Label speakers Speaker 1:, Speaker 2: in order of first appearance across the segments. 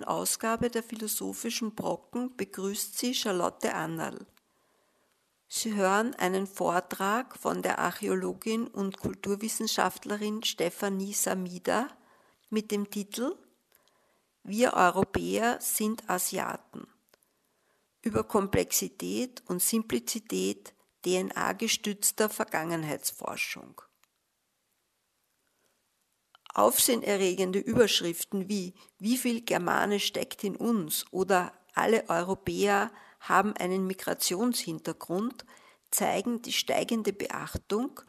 Speaker 1: neuen Ausgabe der Philosophischen Brocken begrüßt Sie Charlotte Annal. Sie hören einen Vortrag von der Archäologin und Kulturwissenschaftlerin Stefanie Samida mit dem Titel Wir Europäer sind Asiaten über Komplexität und Simplizität DNA-gestützter Vergangenheitsforschung. Aufsehenerregende Überschriften wie Wie viel Germane steckt in uns oder Alle Europäer haben einen Migrationshintergrund zeigen die steigende Beachtung,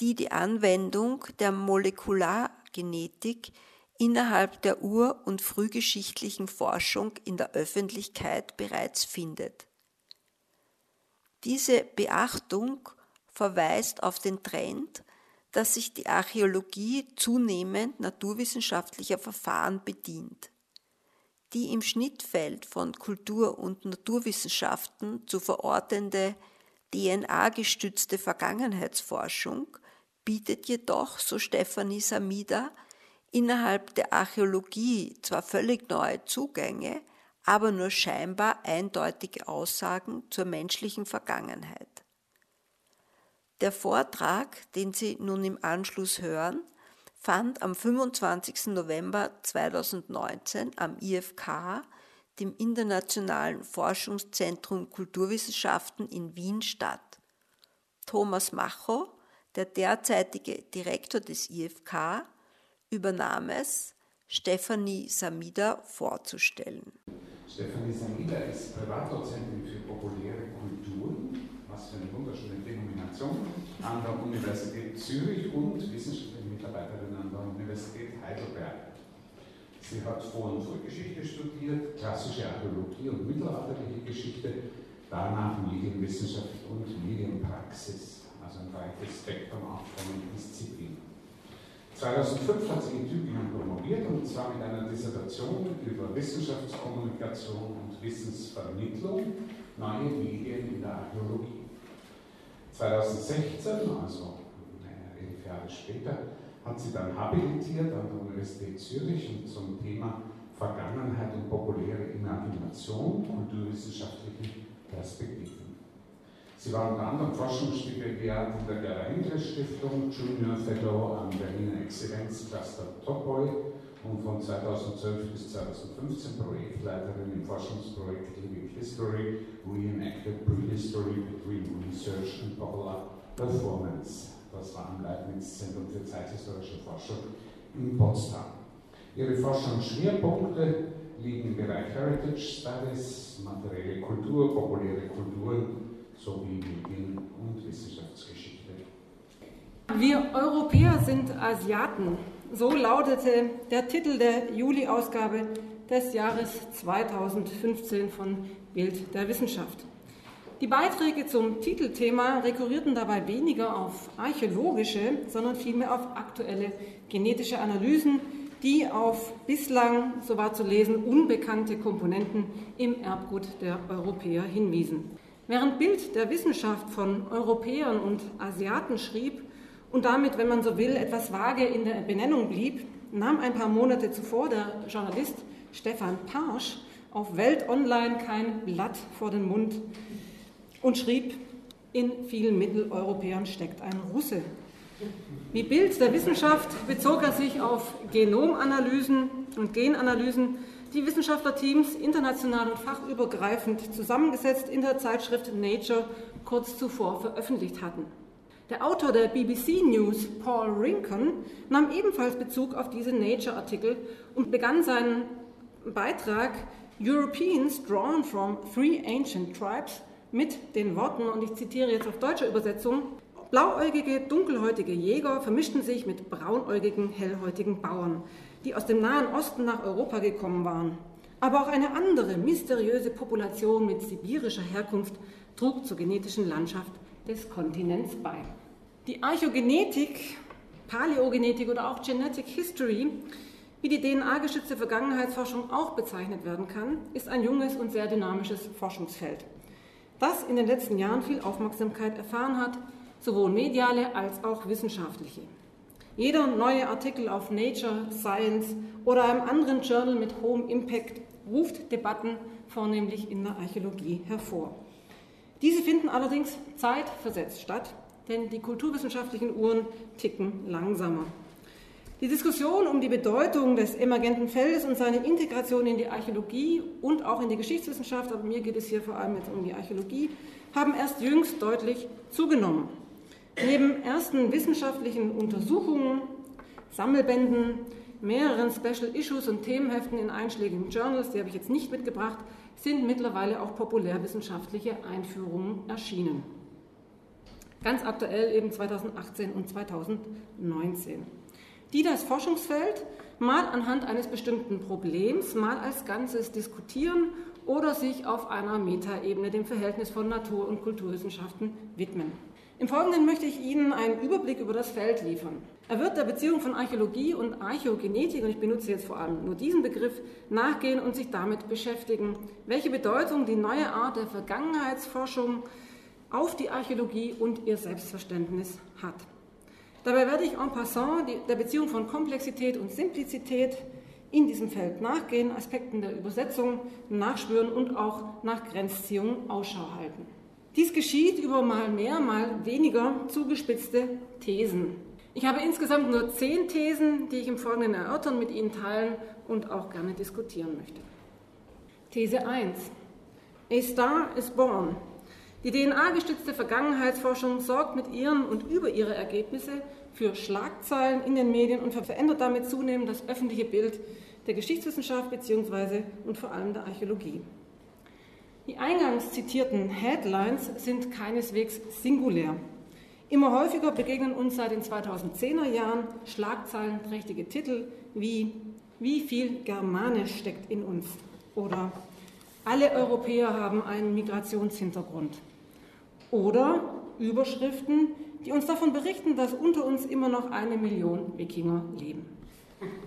Speaker 1: die die Anwendung der Molekulargenetik innerhalb der ur- und frühgeschichtlichen Forschung in der Öffentlichkeit bereits findet. Diese Beachtung verweist auf den Trend, dass sich die Archäologie zunehmend naturwissenschaftlicher Verfahren bedient. Die im Schnittfeld von Kultur- und Naturwissenschaften zu verortende DNA-gestützte Vergangenheitsforschung bietet jedoch, so Stefanie Samida, innerhalb der Archäologie zwar völlig neue Zugänge, aber nur scheinbar eindeutige Aussagen zur menschlichen Vergangenheit. Der Vortrag, den Sie nun im Anschluss hören, fand am 25. November 2019 am IFK, dem Internationalen Forschungszentrum Kulturwissenschaften in Wien statt. Thomas Macho, der derzeitige Direktor des IFK, übernahm es, Stefanie Samida vorzustellen.
Speaker 2: Stefanie Samida ist Privatdozentin für populäre Kulturen, was für eine wunderschöne Denomination, an der Universität Zürich und wissenschaftliche Mitarbeiterin an der Universität Heidelberg. Sie hat Vor- und Frühgeschichte studiert, klassische Archäologie und mittelalterliche Geschichte, danach Medienwissenschaft und Medienpraxis, also ein breites Spektrum auch von Disziplinen. 2005 hat sie in Tübingen promoviert und zwar mit einer Dissertation über Wissenschaftskommunikation und Wissensvermittlung, neue Medien in der Archäologie. 2016, also elf Jahre später, hat sie dann habilitiert an der Universität Zürich und zum Thema Vergangenheit und populäre Imagination, kulturwissenschaftliche Perspektiven. Sie war unter anderem Forschungsstipendiat in der Henkel Stiftung, Junior Fellow am Berliner Exzellenzcluster Topoi und von 2012 bis 2015 Projektleiterin im Forschungsprojekt Living History, Reenacted Prehistory Between Research and Popular Performance. Das war am Leibniz-Zentrum für zeithistorische Forschung in Potsdam. Ihre Forschungsschwerpunkte liegen im Bereich Heritage Studies, materielle Kultur, populäre Kulturen, sowie Medien- und Wissenschaftsgeschichte.
Speaker 3: Wir Europäer sind Asiaten. So lautete der Titel der Juli-Ausgabe des Jahres 2015 von Bild der Wissenschaft. Die Beiträge zum Titelthema rekurrierten dabei weniger auf archäologische, sondern vielmehr auf aktuelle genetische Analysen, die auf bislang, so war zu lesen, unbekannte Komponenten im Erbgut der Europäer hinwiesen. Während Bild der Wissenschaft von Europäern und Asiaten schrieb und damit, wenn man so will, etwas vage in der Benennung blieb, nahm ein paar Monate zuvor der Journalist Stefan Parsch auf Welt Online kein Blatt vor den Mund und schrieb, in vielen Mitteleuropäern steckt ein Russe. Wie Bild der Wissenschaft bezog er sich auf Genomanalysen und Genanalysen die Wissenschaftlerteams international und fachübergreifend zusammengesetzt in der Zeitschrift Nature kurz zuvor veröffentlicht hatten. Der Autor der BBC News, Paul Rincon, nahm ebenfalls Bezug auf diese Nature-Artikel und begann seinen Beitrag Europeans drawn from three ancient tribes mit den Worten, und ich zitiere jetzt auf deutsche Übersetzung, blauäugige, dunkelhäutige Jäger vermischten sich mit braunäugigen, hellhäutigen Bauern. die aus dem Nahen Osten nach Europa gekommen waren. Aber auch eine andere mysteriöse Population mit sibirischer Herkunft trug zur genetischen Landschaft des Kontinents bei. Die Archogenetik, Paläogenetik oder auch Genetic History, wie die DNA-gestützte Vergangenheitsforschung auch bezeichnet werden kann, ist ein junges und sehr dynamisches Forschungsfeld, das in den letzten Jahren viel Aufmerksamkeit erfahren hat, sowohl mediale als auch wissenschaftliche. Jeder neue Artikel auf Nature, Science oder einem anderen Journal mit hohem Impact ruft Debatten vornehmlich in der Archäologie hervor. Diese finden allerdings zeitversetzt statt, denn die kulturwissenschaftlichen Uhren ticken langsamer. Die Diskussion um die Bedeutung des emergenten Feldes und seine Integration in die Archäologie und auch in die Geschichtswissenschaft, aber mir geht es hier vor allem jetzt um die Archäologie, haben erst jüngst deutlich zugenommen. Neben ersten wissenschaftlichen Untersuchungen, Sammelbänden, mehreren Special Issues und Themenheften in einschlägigen Journals, die habe ich jetzt nicht mitgebracht, sind mittlerweile auch populärwissenschaftliche Einführungen erschienen. Ganz aktuell eben 2018 und 2019, die das Forschungsfeld mal anhand eines bestimmten Problems, mal als Ganzes diskutieren oder sich auf einer Metaebene dem Verhältnis von Natur- und Kulturwissenschaften widmen. Im Folgenden möchte ich Ihnen einen Überblick über das Feld liefern. Er wird der Beziehung von Archäologie und Archäogenetik, und ich benutze jetzt vor allem nur diesen Begriff, nachgehen und sich damit beschäftigen, welche Bedeutung die neue Art der Vergangenheitsforschung auf die Archäologie und ihr Selbstverständnis hat. Dabei werde ich en passant der Beziehung von Komplexität und Simplizität in diesem Feld nachgehen, Aspekten der Übersetzung nachspüren und auch nach Grenzziehungen Ausschau halten. Dies geschieht über mal mehr, mal weniger zugespitzte Thesen. Ich habe insgesamt nur zehn Thesen, die ich im Folgenden erörtern, mit Ihnen teilen und auch gerne diskutieren möchte. These 1. A Star is Born. Die DNA-gestützte Vergangenheitsforschung sorgt mit ihren und über ihre Ergebnisse für Schlagzeilen in den Medien und verändert damit zunehmend das öffentliche Bild der Geschichtswissenschaft bzw. und vor allem der Archäologie. Die eingangs zitierten Headlines sind keineswegs singulär. Immer häufiger begegnen uns seit den 2010er Jahren schlagzeilenträchtige Titel wie Wie viel Germanisch steckt in uns? oder Alle Europäer haben einen Migrationshintergrund oder Überschriften, die uns davon berichten, dass unter uns immer noch eine Million Wikinger leben.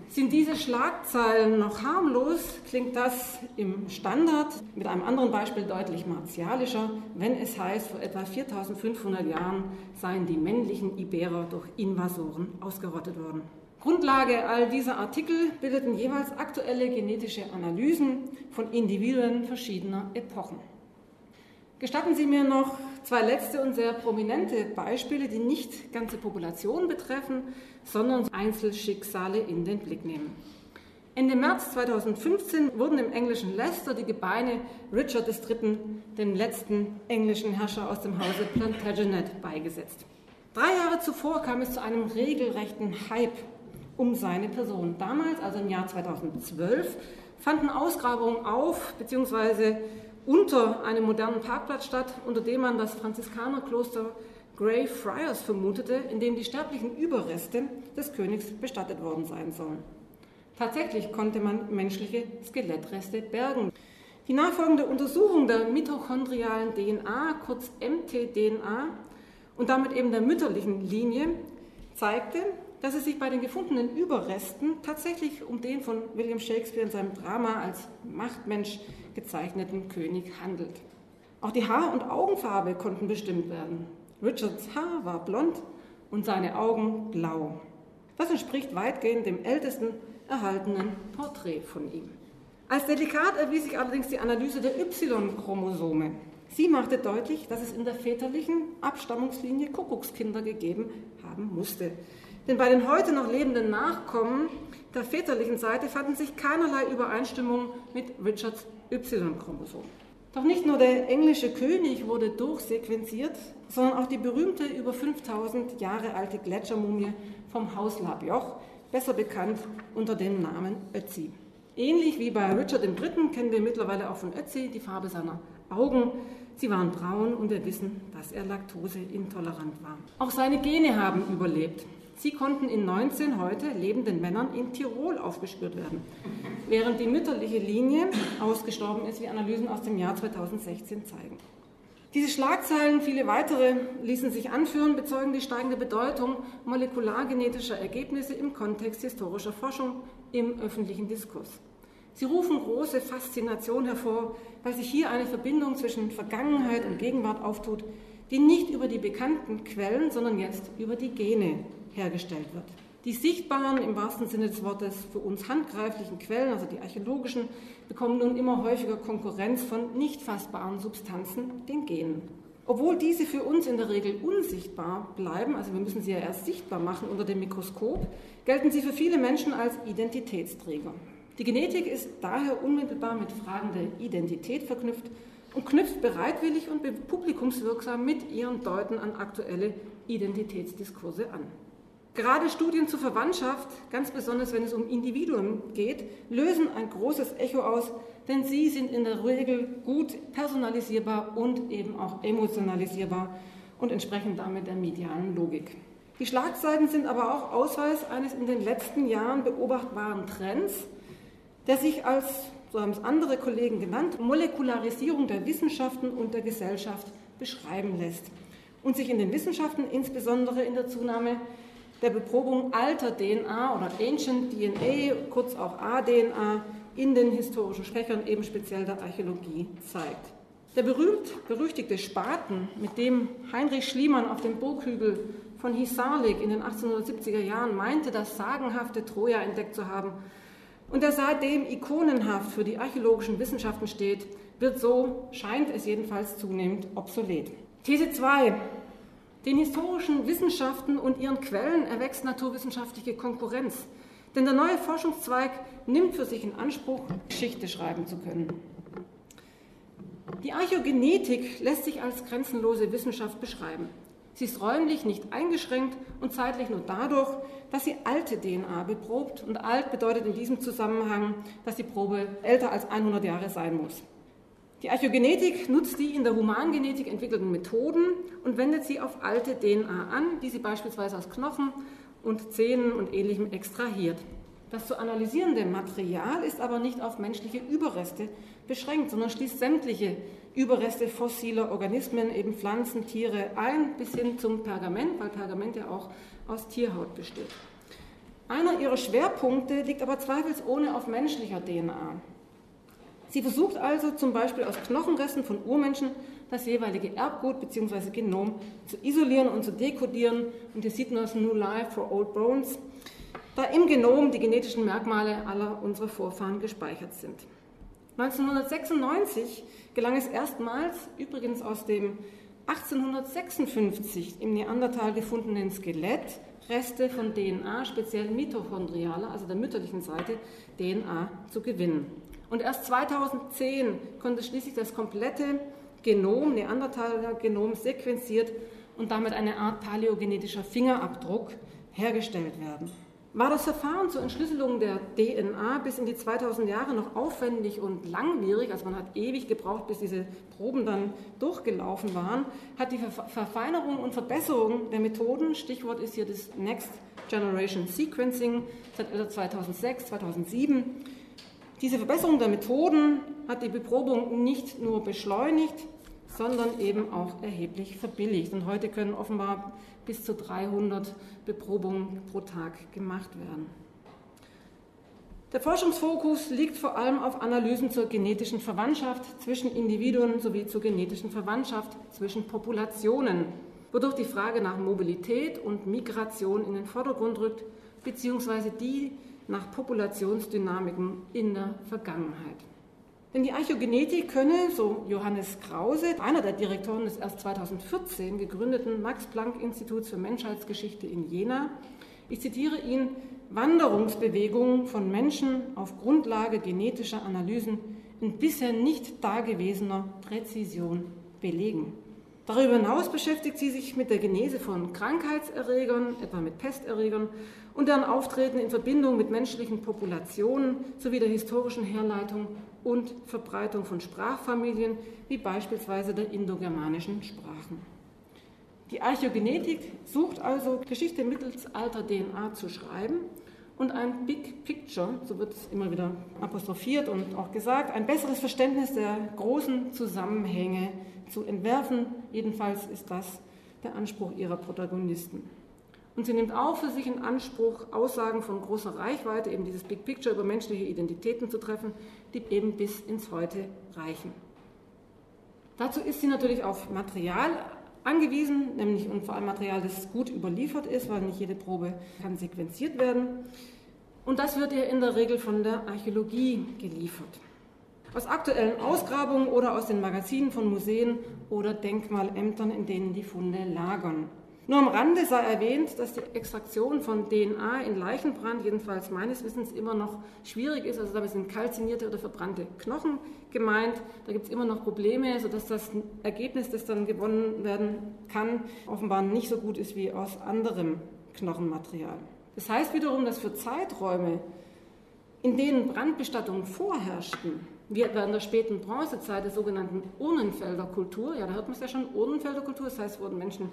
Speaker 3: Sind diese Schlagzeilen noch harmlos, klingt das im Standard mit einem anderen Beispiel deutlich martialischer, wenn es heißt, vor etwa 4500 Jahren seien die männlichen Iberer durch Invasoren ausgerottet worden. Grundlage all dieser Artikel bildeten jeweils aktuelle genetische Analysen von Individuen verschiedener Epochen. Gestatten Sie mir noch zwei letzte und sehr prominente Beispiele, die nicht ganze Populationen betreffen, sondern Einzelschicksale in den Blick nehmen. Ende März 2015 wurden im englischen Leicester die Gebeine Richard III., dem letzten englischen Herrscher aus dem Hause Plantagenet, beigesetzt. Drei Jahre zuvor kam es zu einem regelrechten Hype um seine Person. Damals, also im Jahr 2012, fanden Ausgrabungen auf, beziehungsweise unter einem modernen Parkplatz statt, unter dem man das Franziskanerkloster Grey Friars vermutete, in dem die sterblichen Überreste des Königs bestattet worden sein sollen. Tatsächlich konnte man menschliche Skelettreste bergen. Die nachfolgende Untersuchung der mitochondrialen DNA, kurz mtDNA, und damit eben der mütterlichen Linie, zeigte, dass es sich bei den gefundenen Überresten tatsächlich um den von William Shakespeare in seinem Drama als Machtmensch gezeichneten König handelt. Auch die Haar- und Augenfarbe konnten bestimmt werden. Richards Haar war blond und seine Augen blau. Das entspricht weitgehend dem ältesten erhaltenen Porträt von ihm. Als delikat erwies sich allerdings die Analyse der Y-Chromosome. Sie machte deutlich, dass es in der väterlichen Abstammungslinie Kuckuckskinder gegeben haben musste. Denn bei den heute noch lebenden Nachkommen der väterlichen Seite fanden sich keinerlei Übereinstimmungen mit Richards Y-Chromosom. Doch nicht nur der englische König wurde durchsequenziert, sondern auch die berühmte über 5000 Jahre alte Gletschermumie vom Haus Labjoch, besser bekannt unter dem Namen Ötzi. Ähnlich wie bei Richard III. kennen wir mittlerweile auch von Ötzi die Farbe seiner Augen. Sie waren braun und wir wissen, dass er laktoseintolerant war. Auch seine Gene haben überlebt. Sie konnten in 19 heute lebenden Männern in Tirol aufgespürt werden, während die mütterliche Linie ausgestorben ist, wie Analysen aus dem Jahr 2016 zeigen. Diese Schlagzeilen, viele weitere ließen sich anführen, bezeugen die steigende Bedeutung molekulargenetischer Ergebnisse im Kontext historischer Forschung im öffentlichen Diskurs. Sie rufen große Faszination hervor, weil sich hier eine Verbindung zwischen Vergangenheit und Gegenwart auftut, die nicht über die bekannten Quellen, sondern jetzt über die Gene hergestellt wird. Die sichtbaren, im wahrsten Sinne des Wortes, für uns handgreiflichen Quellen, also die archäologischen, bekommen nun immer häufiger Konkurrenz von nicht fassbaren Substanzen, den Genen. Obwohl diese für uns in der Regel unsichtbar bleiben, also wir müssen sie ja erst sichtbar machen unter dem Mikroskop, gelten sie für viele Menschen als Identitätsträger. Die Genetik ist daher unmittelbar mit Fragen der Identität verknüpft und knüpft bereitwillig und publikumswirksam mit ihren Deuten an aktuelle Identitätsdiskurse an. Gerade Studien zur Verwandtschaft, ganz besonders wenn es um Individuen geht, lösen ein großes Echo aus, denn sie sind in der Regel gut personalisierbar und eben auch emotionalisierbar und entsprechen damit der medialen Logik. Die Schlagseiten sind aber auch Ausweis eines in den letzten Jahren beobachtbaren Trends, der sich als, so haben es andere Kollegen genannt, Molekularisierung der Wissenschaften und der Gesellschaft beschreiben lässt und sich in den Wissenschaften insbesondere in der Zunahme der Beprobung alter DNA oder Ancient DNA, kurz auch A-DNA, in den historischen Sprechern, eben speziell der Archäologie, zeigt. Der berühmt-berüchtigte Spaten, mit dem Heinrich Schliemann auf dem Burghügel von Hisarlik in den 1870er Jahren meinte, das sagenhafte Troja entdeckt zu haben, und der seitdem ikonenhaft für die archäologischen Wissenschaften steht, wird so, scheint es jedenfalls zunehmend, obsolet. These 2. Den historischen Wissenschaften und ihren Quellen erwächst naturwissenschaftliche Konkurrenz. Denn der neue Forschungszweig nimmt für sich in Anspruch, Geschichte schreiben zu können. Die Archäogenetik lässt sich als grenzenlose Wissenschaft beschreiben. Sie ist räumlich nicht eingeschränkt und zeitlich nur dadurch, dass sie alte DNA beprobt. Und alt bedeutet in diesem Zusammenhang, dass die Probe älter als 100 Jahre sein muss. Die Archäogenetik nutzt die in der Humangenetik entwickelten Methoden und wendet sie auf alte DNA an, die sie beispielsweise aus Knochen und Zähnen und ähnlichem extrahiert. Das zu analysierende Material ist aber nicht auf menschliche Überreste beschränkt, sondern schließt sämtliche Überreste fossiler Organismen, eben Pflanzen, Tiere ein, bis hin zum Pergament, weil Pergament ja auch aus Tierhaut besteht. Einer ihrer Schwerpunkte liegt aber zweifelsohne auf menschlicher DNA. Sie versucht also zum Beispiel aus Knochenresten von Urmenschen das jeweilige Erbgut bzw. Genom zu isolieren und zu dekodieren. Und hier sieht man das New Life for Old Bones, da im Genom die genetischen Merkmale aller unserer Vorfahren gespeichert sind. 1996 gelang es erstmals, übrigens aus dem 1856 im Neandertal gefundenen Skelett, Reste von DNA, speziell mitochondrialer, also der mütterlichen Seite, DNA zu gewinnen. Und erst 2010 konnte schließlich das komplette Genom, Neandertaler Genom, sequenziert und damit eine Art paläogenetischer Fingerabdruck hergestellt werden. War das Verfahren zur Entschlüsselung der DNA bis in die 2000 Jahre noch aufwendig und langwierig, also man hat ewig gebraucht, bis diese Proben dann durchgelaufen waren, hat die Verfeinerung und Verbesserung der Methoden, Stichwort ist hier das Next Generation Sequencing seit 2006, 2007, diese Verbesserung der Methoden hat die Beprobung nicht nur beschleunigt, sondern eben auch erheblich verbilligt. Und heute können offenbar bis zu 300 Beprobungen pro Tag gemacht werden. Der Forschungsfokus liegt vor allem auf Analysen zur genetischen Verwandtschaft zwischen Individuen sowie zur genetischen Verwandtschaft zwischen Populationen, wodurch die Frage nach Mobilität und Migration in den Vordergrund rückt, beziehungsweise die nach Populationsdynamiken in der Vergangenheit. Denn die Archäogenetik könne, so Johannes Krause, einer der Direktoren des erst 2014 gegründeten Max-Planck-Instituts für Menschheitsgeschichte in Jena, ich zitiere ihn, Wanderungsbewegungen von Menschen auf Grundlage genetischer Analysen in bisher nicht dagewesener Präzision belegen. Darüber hinaus beschäftigt sie sich mit der Genese von Krankheitserregern, etwa mit Pesterregern, und deren Auftreten in Verbindung mit menschlichen Populationen sowie der historischen Herleitung und Verbreitung von Sprachfamilien, wie beispielsweise der indogermanischen Sprachen. Die Archäogenetik sucht also Geschichte mittels alter DNA zu schreiben und ein Big Picture, so wird es immer wieder apostrophiert und auch gesagt, ein besseres Verständnis der großen Zusammenhänge zu entwerfen. Jedenfalls ist das der Anspruch ihrer Protagonisten. Und sie nimmt auch für sich in Anspruch, Aussagen von großer Reichweite, eben dieses Big Picture über menschliche Identitäten zu treffen, die eben bis ins Heute reichen. Dazu ist sie natürlich auf Material angewiesen, nämlich und vor allem Material, das gut überliefert ist, weil nicht jede Probe kann sequenziert werden. Und das wird ihr in der Regel von der Archäologie geliefert. Aus aktuellen Ausgrabungen oder aus den Magazinen von Museen oder Denkmalämtern, in denen die Funde lagern. Nur am Rande sei erwähnt, dass die Extraktion von DNA in Leichenbrand, jedenfalls meines Wissens, immer noch schwierig ist. Also damit sind kalzinierte oder verbrannte Knochen gemeint. Da gibt es immer noch Probleme, sodass das Ergebnis, das dann gewonnen werden kann, offenbar nicht so gut ist wie aus anderem Knochenmaterial. Das heißt wiederum, dass für Zeiträume, in denen Brandbestattungen vorherrschten, wie etwa in der späten Bronzezeit der sogenannten Urnenfelderkultur, ja, da hört man es ja schon, Urnenfelderkultur, das heißt, wurden Menschen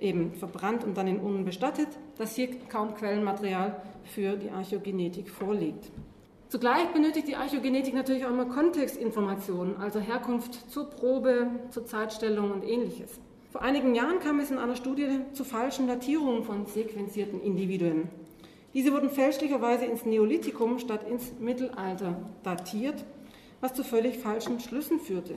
Speaker 3: eben verbrannt und dann in Urnen bestattet, dass hier kaum Quellenmaterial für die Archäogenetik vorliegt. Zugleich benötigt die Archäogenetik natürlich auch immer Kontextinformationen, also Herkunft zur Probe, zur Zeitstellung und ähnliches. Vor einigen Jahren kam es in einer Studie zu falschen Datierungen von sequenzierten Individuen. Diese wurden fälschlicherweise ins Neolithikum statt ins Mittelalter datiert was zu völlig falschen Schlüssen führte.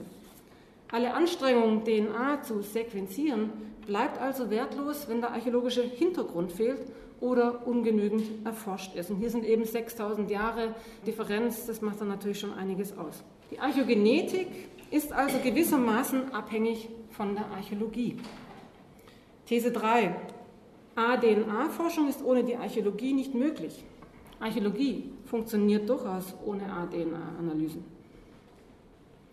Speaker 3: Alle Anstrengungen, DNA zu sequenzieren, bleibt also wertlos, wenn der archäologische Hintergrund fehlt oder ungenügend erforscht ist. Und hier sind eben 6000 Jahre Differenz, das macht dann natürlich schon einiges aus. Die Archäogenetik ist also gewissermaßen abhängig von der Archäologie. These 3. A-DNA-Forschung ist ohne die Archäologie nicht möglich. Archäologie funktioniert durchaus ohne A-DNA-Analysen.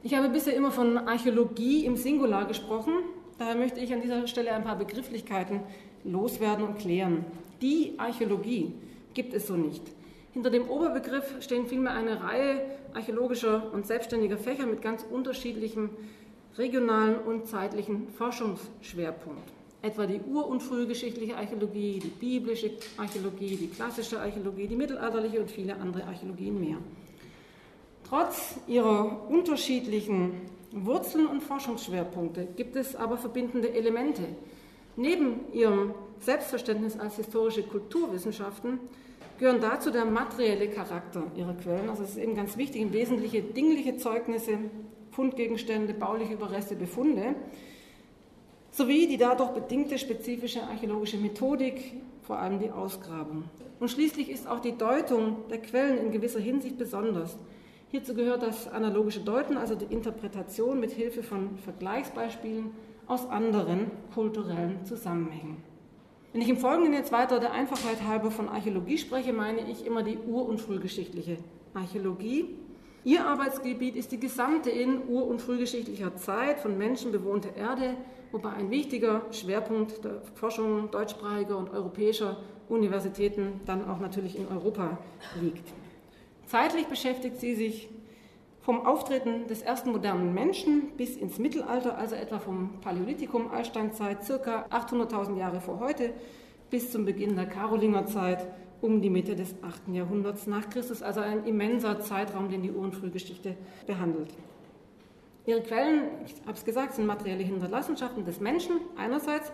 Speaker 3: Ich habe bisher immer von Archäologie im Singular gesprochen. Daher möchte ich an dieser Stelle ein paar Begrifflichkeiten loswerden und klären. Die Archäologie gibt es so nicht. Hinter dem Oberbegriff stehen vielmehr eine Reihe archäologischer und selbstständiger Fächer mit ganz unterschiedlichem regionalen und zeitlichen Forschungsschwerpunkt. Etwa die ur- und frühgeschichtliche Archäologie, die biblische Archäologie, die klassische Archäologie, die mittelalterliche und viele andere Archäologien mehr. Trotz ihrer unterschiedlichen Wurzeln und Forschungsschwerpunkte gibt es aber verbindende Elemente. Neben ihrem Selbstverständnis als historische Kulturwissenschaften gehören dazu der materielle Charakter ihrer Quellen. Also es ist eben ganz wichtig, im Wesentlichen dingliche Zeugnisse, Fundgegenstände, bauliche Überreste, Befunde, sowie die dadurch bedingte spezifische archäologische Methodik, vor allem die Ausgrabung. Und schließlich ist auch die Deutung der Quellen in gewisser Hinsicht besonders. Hierzu gehört das analogische Deuten, also die Interpretation mit Hilfe von Vergleichsbeispielen aus anderen kulturellen Zusammenhängen. Wenn ich im Folgenden jetzt weiter der Einfachheit halber von Archäologie spreche, meine ich immer die ur- und frühgeschichtliche Archäologie. Ihr Arbeitsgebiet ist die gesamte in ur- und frühgeschichtlicher Zeit von Menschen bewohnte Erde, wobei ein wichtiger Schwerpunkt der Forschung deutschsprachiger und europäischer Universitäten dann auch natürlich in Europa liegt. Zeitlich beschäftigt sie sich vom Auftreten des ersten modernen Menschen bis ins Mittelalter, also etwa vom Paläolithikum, Altsteinzeit, circa 800.000 Jahre vor heute, bis zum Beginn der Karolingerzeit um die Mitte des 8. Jahrhunderts nach Christus, also ein immenser Zeitraum, den die Uhrenfrühgeschichte behandelt. Ihre Quellen, ich habe es gesagt, sind materielle Hinterlassenschaften des Menschen einerseits,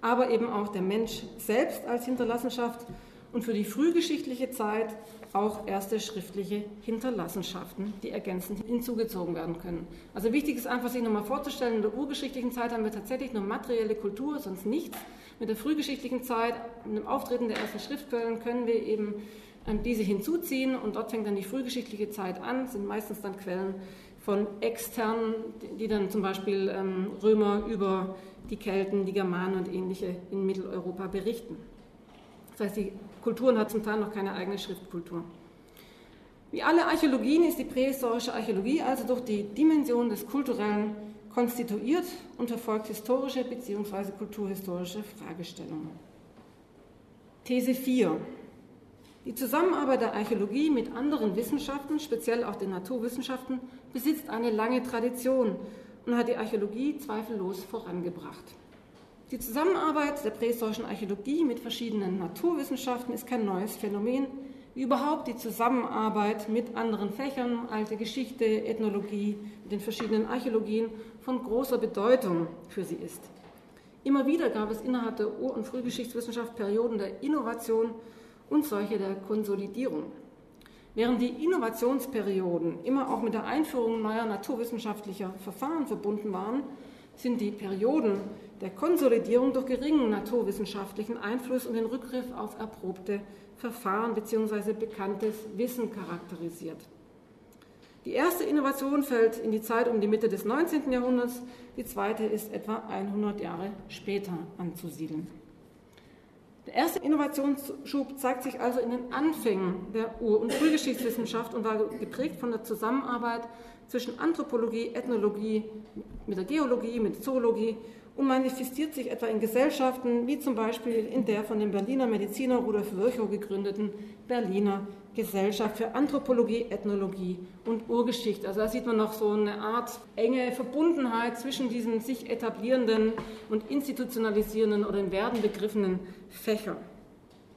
Speaker 3: aber eben auch der Mensch selbst als Hinterlassenschaft und für die frühgeschichtliche Zeit auch erste schriftliche Hinterlassenschaften, die ergänzend hinzugezogen werden können. Also wichtig ist einfach, sich nochmal vorzustellen, in der urgeschichtlichen Zeit haben wir tatsächlich nur materielle Kultur, sonst nichts. Mit der frühgeschichtlichen Zeit, mit dem Auftreten der ersten Schriftquellen können wir eben ähm, diese hinzuziehen und dort fängt dann die frühgeschichtliche Zeit an, sind meistens dann Quellen von externen, die dann zum Beispiel ähm, Römer über die Kelten, die Germanen und ähnliche in Mitteleuropa berichten. Das heißt, die Kulturen hat zum Teil noch keine eigene Schriftkultur. Wie alle Archäologien ist die prähistorische Archäologie also durch die Dimension des Kulturellen konstituiert und verfolgt historische bzw. kulturhistorische Fragestellungen. These 4. Die Zusammenarbeit der Archäologie mit anderen Wissenschaften, speziell auch den Naturwissenschaften, besitzt eine lange Tradition und hat die Archäologie zweifellos vorangebracht. Die Zusammenarbeit der prähistorischen Archäologie mit verschiedenen Naturwissenschaften ist kein neues Phänomen. Wie überhaupt die Zusammenarbeit mit anderen Fächern, alte Geschichte, Ethnologie, den verschiedenen Archäologien von großer Bedeutung für sie ist. Immer wieder gab es innerhalb der Ur- und Frühgeschichtswissenschaft Perioden der Innovation und solche der Konsolidierung. Während die Innovationsperioden immer auch mit der Einführung neuer naturwissenschaftlicher Verfahren verbunden waren, sind die Perioden der Konsolidierung durch geringen naturwissenschaftlichen Einfluss und den Rückgriff auf erprobte Verfahren bzw. bekanntes Wissen charakterisiert. Die erste Innovation fällt in die Zeit um die Mitte des 19. Jahrhunderts, die zweite ist etwa 100 Jahre später anzusiedeln. Der erste Innovationsschub zeigt sich also in den Anfängen der Ur- und Frühgeschichtswissenschaft und war geprägt von der Zusammenarbeit zwischen Anthropologie, Ethnologie, mit der Geologie, mit Zoologie und manifestiert sich etwa in Gesellschaften wie zum Beispiel in der von dem Berliner Mediziner Rudolf Virchow gegründeten Berliner Gesellschaft für Anthropologie, Ethnologie und Urgeschichte. Also da sieht man noch so eine Art enge Verbundenheit zwischen diesen sich etablierenden und institutionalisierenden oder im Werden begriffenen Fächern.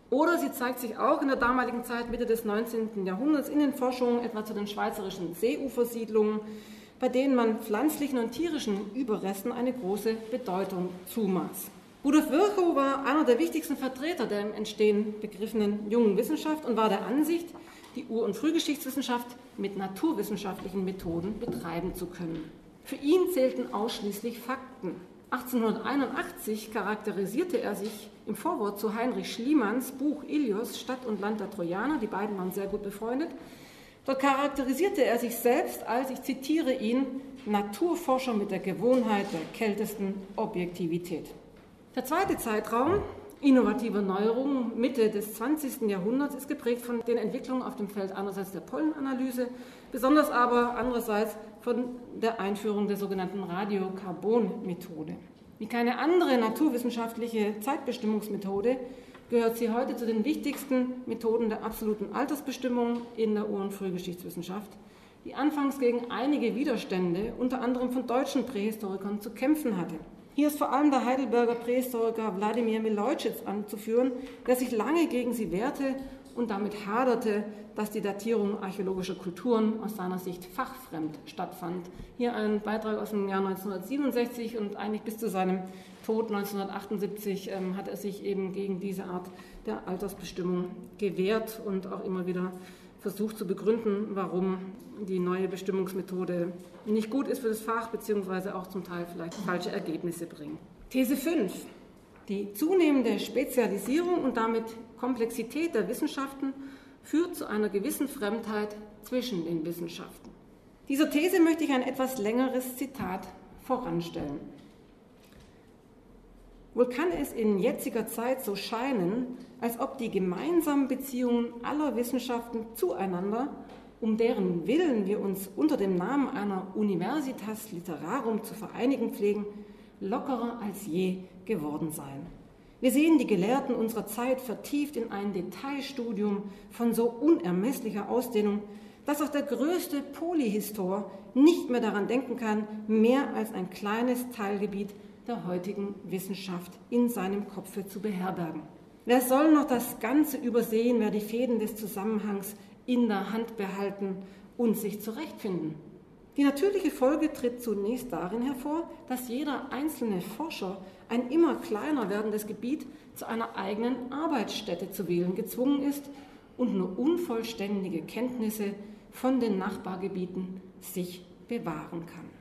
Speaker 3: Oder sie zeigt sich auch in der damaligen Zeit, Mitte des 19. Jahrhunderts, in den Forschungen etwa zu den schweizerischen Seeufersiedlungen, bei denen man pflanzlichen und tierischen Überresten eine große Bedeutung zumaß. Rudolf Virchow war einer der wichtigsten Vertreter der im Entstehen begriffenen jungen Wissenschaft und war der Ansicht, die Ur- und Frühgeschichtswissenschaft mit naturwissenschaftlichen Methoden betreiben zu können. Für ihn zählten ausschließlich Fakten. 1881 charakterisierte er sich im Vorwort zu Heinrich Schliemanns Buch Ilios, Stadt und Land der Trojaner, die beiden waren sehr gut befreundet, Dort charakterisierte er sich selbst als, ich zitiere ihn, Naturforscher mit der Gewohnheit der kältesten Objektivität. Der zweite Zeitraum innovativer Neuerungen Mitte des 20. Jahrhunderts ist geprägt von den Entwicklungen auf dem Feld einerseits der Pollenanalyse, besonders aber andererseits von der Einführung der sogenannten Radiokarbon-Methode. Wie keine andere naturwissenschaftliche Zeitbestimmungsmethode gehört sie heute zu den wichtigsten Methoden der absoluten Altersbestimmung in der Ur- und Frühgeschichtswissenschaft, die anfangs gegen einige Widerstände, unter anderem von deutschen Prähistorikern, zu kämpfen hatte. Hier ist vor allem der Heidelberger Prähistoriker Wladimir Milojcic anzuführen, der sich lange gegen sie wehrte und damit haderte, dass die Datierung archäologischer Kulturen aus seiner Sicht fachfremd stattfand. Hier ein Beitrag aus dem Jahr 1967 und eigentlich bis zu seinem Tod 1978 ähm, hat er sich eben gegen diese Art der Altersbestimmung gewehrt und auch immer wieder versucht zu begründen, warum die neue Bestimmungsmethode nicht gut ist für das Fach, beziehungsweise auch zum Teil vielleicht falsche Ergebnisse bringt. These 5. Die zunehmende Spezialisierung und damit Komplexität der Wissenschaften führt zu einer gewissen Fremdheit zwischen den Wissenschaften. Dieser These möchte ich ein etwas längeres Zitat voranstellen. Wohl kann es in jetziger Zeit so scheinen, als ob die gemeinsamen Beziehungen aller Wissenschaften zueinander, um deren Willen wir uns unter dem Namen einer Universitas Literarum zu vereinigen pflegen, lockerer als je geworden seien. Wir sehen die Gelehrten unserer Zeit vertieft in ein Detailstudium von so unermesslicher Ausdehnung, dass auch der größte Polyhistor nicht mehr daran denken kann, mehr als ein kleines Teilgebiet der heutigen Wissenschaft in seinem Kopfe zu beherbergen. Wer soll noch das Ganze übersehen, wer die Fäden des Zusammenhangs in der Hand behalten und sich zurechtfinden? Die natürliche Folge tritt zunächst darin hervor, dass jeder einzelne Forscher ein immer kleiner werdendes Gebiet zu einer eigenen Arbeitsstätte zu wählen gezwungen ist und nur unvollständige Kenntnisse von den Nachbargebieten sich bewahren kann.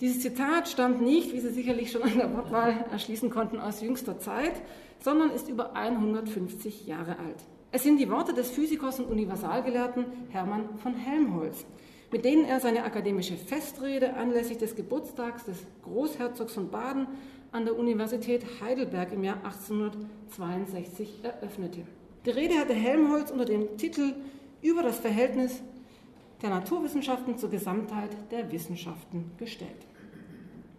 Speaker 3: Dieses Zitat stammt nicht, wie Sie sicherlich schon an der Wortwahl erschließen konnten, aus jüngster Zeit, sondern ist über 150 Jahre alt. Es sind die Worte des Physikers und Universalgelehrten Hermann von Helmholtz, mit denen er seine akademische Festrede anlässlich des Geburtstags des Großherzogs von Baden an der Universität Heidelberg im Jahr 1862 eröffnete. Die Rede hatte Helmholtz unter dem Titel über das Verhältnis der Naturwissenschaften zur Gesamtheit der Wissenschaften gestellt.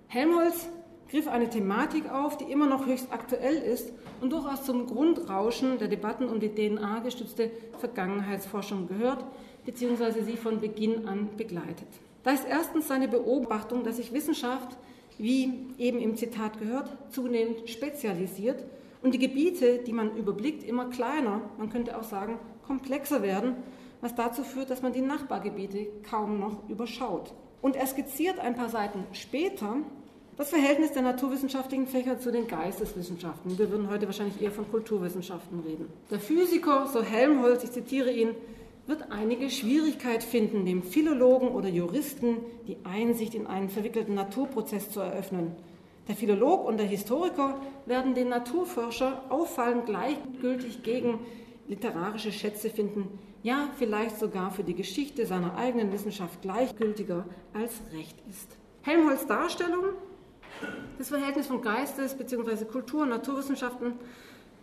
Speaker 3: Helmholtz griff eine Thematik auf, die immer noch höchst aktuell ist und durchaus zum Grundrauschen der Debatten um die DNA gestützte Vergangenheitsforschung gehört, beziehungsweise sie von Beginn an begleitet. Da ist erstens seine Beobachtung, dass sich Wissenschaft wie eben im Zitat gehört, zunehmend spezialisiert und die Gebiete, die man überblickt, immer kleiner, man könnte auch sagen komplexer werden, was dazu führt, dass man die Nachbargebiete kaum noch überschaut. Und er skizziert ein paar Seiten später das Verhältnis der naturwissenschaftlichen Fächer zu den Geisteswissenschaften. Wir würden heute wahrscheinlich eher von Kulturwissenschaften reden. Der Physiker, so Helmholtz, ich zitiere ihn, wird einige Schwierigkeit finden, dem Philologen oder Juristen die Einsicht in einen verwickelten Naturprozess zu eröffnen. Der Philolog und der Historiker werden den Naturforscher auffallend gleichgültig gegen literarische Schätze finden, ja vielleicht sogar für die Geschichte seiner eigenen Wissenschaft gleichgültiger als Recht ist. Helmholtz Darstellung das Verhältnis von Geistes- bzw. Kultur- und Naturwissenschaften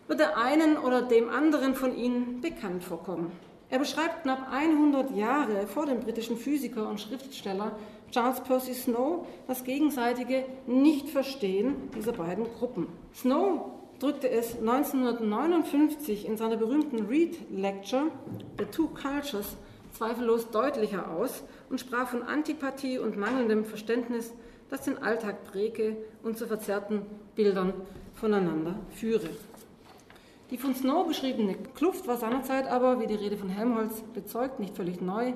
Speaker 3: wird der einen oder dem anderen von ihnen bekannt vorkommen. Er beschreibt knapp 100 Jahre vor dem britischen Physiker und Schriftsteller Charles Percy Snow das gegenseitige Nichtverstehen dieser beiden Gruppen. Snow drückte es 1959 in seiner berühmten Reed Lecture The Two Cultures zweifellos deutlicher aus und sprach von Antipathie und mangelndem Verständnis das den Alltag präge und zu verzerrten Bildern voneinander führe. Die von Snow beschriebene Kluft war seinerzeit aber, wie die Rede von Helmholtz bezeugt, nicht völlig neu.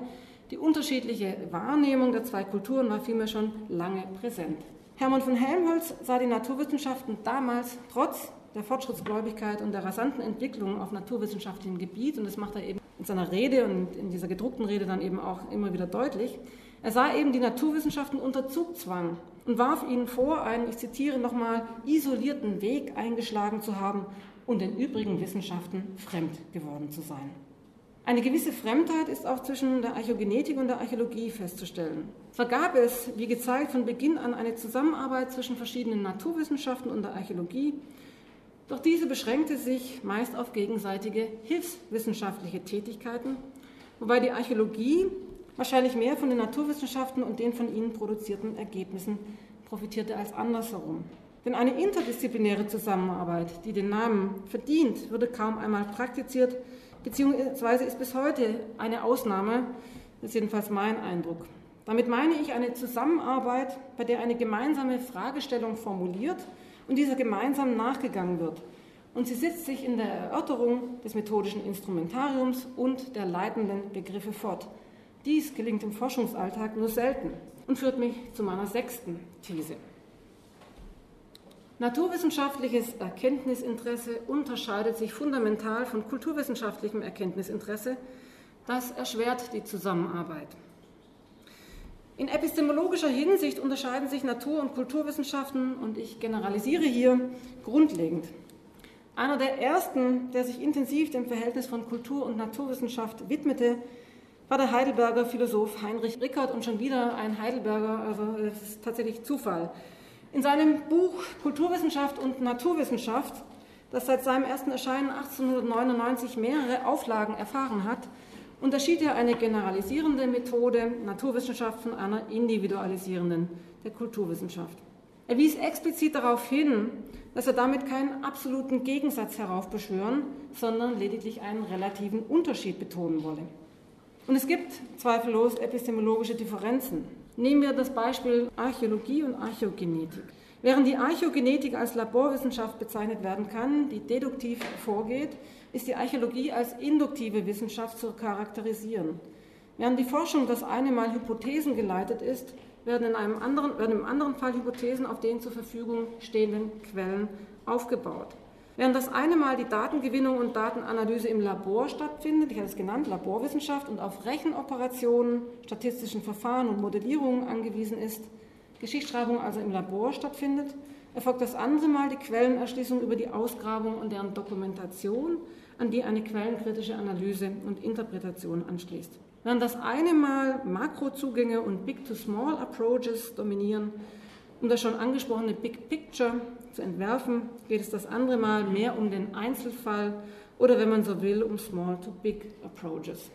Speaker 3: Die unterschiedliche Wahrnehmung der zwei Kulturen war vielmehr schon lange präsent. Hermann von Helmholtz sah die Naturwissenschaften damals trotz der Fortschrittsgläubigkeit und der rasanten Entwicklung auf naturwissenschaftlichem Gebiet, und das macht er eben in seiner Rede und in dieser gedruckten Rede dann eben auch immer wieder deutlich, er sah eben die Naturwissenschaften unter Zugzwang und warf ihnen vor, einen, ich zitiere nochmal, isolierten Weg eingeschlagen zu haben und den übrigen Wissenschaften fremd geworden zu sein. Eine gewisse Fremdheit ist auch zwischen der Archäogenetik und der Archäologie festzustellen. Zwar gab es, wie gezeigt, von Beginn an eine Zusammenarbeit zwischen verschiedenen Naturwissenschaften und der Archäologie, doch diese beschränkte sich meist auf gegenseitige hilfswissenschaftliche Tätigkeiten, wobei die Archäologie wahrscheinlich mehr von den Naturwissenschaften und den von ihnen produzierten Ergebnissen profitierte als andersherum. Denn eine interdisziplinäre Zusammenarbeit, die den Namen verdient, würde kaum einmal praktiziert, beziehungsweise ist bis heute eine Ausnahme, das ist jedenfalls mein Eindruck. Damit meine ich eine Zusammenarbeit, bei der eine gemeinsame Fragestellung formuliert und dieser gemeinsam nachgegangen wird. Und sie setzt sich in der Erörterung des methodischen Instrumentariums und der leitenden Begriffe fort. Dies gelingt im Forschungsalltag nur selten und führt mich zu meiner sechsten These. Naturwissenschaftliches Erkenntnisinteresse unterscheidet sich fundamental von kulturwissenschaftlichem Erkenntnisinteresse. Das erschwert die Zusammenarbeit. In epistemologischer Hinsicht unterscheiden sich Natur- und Kulturwissenschaften, und ich generalisiere hier, grundlegend. Einer der ersten, der sich intensiv dem Verhältnis von Kultur- und Naturwissenschaft widmete, war der Heidelberger Philosoph Heinrich Rickert und schon wieder ein Heidelberger, also es ist tatsächlich Zufall. In seinem Buch Kulturwissenschaft und Naturwissenschaft, das seit seinem ersten Erscheinen 1899 mehrere Auflagen erfahren hat, unterschied er eine generalisierende Methode Naturwissenschaft von einer individualisierenden, der Kulturwissenschaft. Er wies explizit darauf hin, dass er damit keinen absoluten Gegensatz heraufbeschwören, sondern lediglich einen relativen Unterschied betonen wolle. Und es gibt zweifellos epistemologische Differenzen. Nehmen wir das Beispiel Archäologie und Archäogenetik. Während die Archäogenetik als Laborwissenschaft bezeichnet werden kann, die deduktiv vorgeht, ist die Archäologie als induktive Wissenschaft zu charakterisieren. Während die Forschung das eine Mal Hypothesen geleitet ist, werden, in einem anderen, werden im anderen Fall Hypothesen auf den zur Verfügung stehenden Quellen aufgebaut. Während das eine Mal die Datengewinnung und Datenanalyse im Labor stattfindet, ich habe es genannt, Laborwissenschaft und auf Rechenoperationen, statistischen Verfahren und Modellierungen angewiesen ist, Geschichtsschreibung also im Labor stattfindet, erfolgt das andere Mal die Quellenerschließung über die Ausgrabung und deren Dokumentation, an die eine quellenkritische Analyse und Interpretation anschließt. Während das eine Mal Makrozugänge und Big-to-Small-Approaches dominieren, um das schon angesprochene Big Picture zu entwerfen, geht es das andere Mal mehr um den Einzelfall oder, wenn man so will, um Small-to-Big Approaches.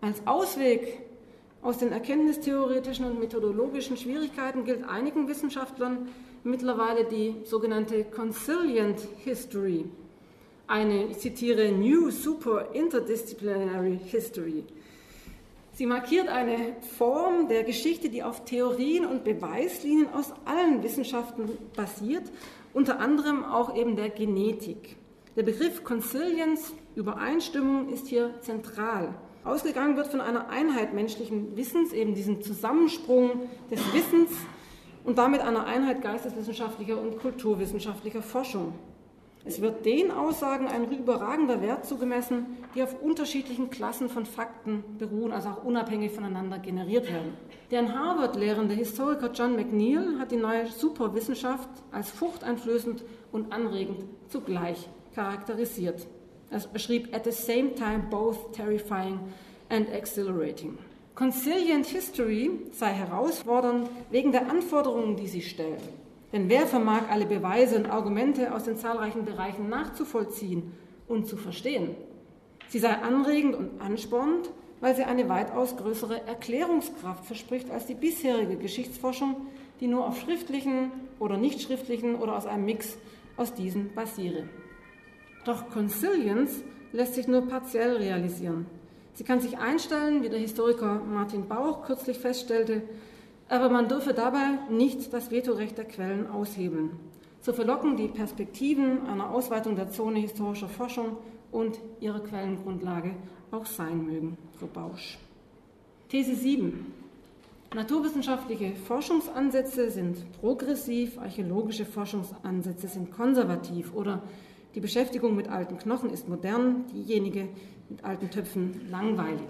Speaker 3: Als Ausweg aus den erkenntnistheoretischen und methodologischen Schwierigkeiten gilt einigen Wissenschaftlern mittlerweile die sogenannte Conciliant History, eine, ich zitiere, New Super Interdisciplinary History. Sie markiert eine Form der Geschichte, die auf Theorien und Beweislinien aus allen Wissenschaften basiert, unter anderem auch eben der Genetik. Der Begriff Consilience, Übereinstimmung, ist hier zentral. Ausgegangen wird von einer Einheit menschlichen Wissens, eben diesem Zusammensprung des Wissens und damit einer Einheit geisteswissenschaftlicher und kulturwissenschaftlicher Forschung. Es wird den Aussagen ein überragender Wert zugemessen, die auf unterschiedlichen Klassen von Fakten beruhen, also auch unabhängig voneinander generiert werden. Der in Harvard lehrende Historiker John McNeil hat die neue Superwissenschaft als furchteinflößend und anregend zugleich charakterisiert. Er schrieb at the same time both terrifying and exhilarating. Conciliant History sei herausfordernd wegen der Anforderungen, die sie stellt. Denn wer vermag alle Beweise und Argumente aus den zahlreichen Bereichen nachzuvollziehen und zu verstehen? Sie sei anregend und anspornend, weil sie eine weitaus größere Erklärungskraft verspricht als die bisherige Geschichtsforschung, die nur auf schriftlichen oder nicht schriftlichen oder aus einem Mix aus diesen basiere. Doch Consilience lässt sich nur partiell realisieren. Sie kann sich einstellen, wie der Historiker Martin Bauch kürzlich feststellte, aber man dürfe dabei nicht das Vetorecht der Quellen aushebeln. So verlocken die Perspektiven einer Ausweitung der Zone historischer Forschung und ihre Quellengrundlage auch sein mögen, so Bausch. These 7. Naturwissenschaftliche Forschungsansätze sind progressiv, archäologische Forschungsansätze sind konservativ oder die Beschäftigung mit alten Knochen ist modern, diejenige mit alten Töpfen langweilig.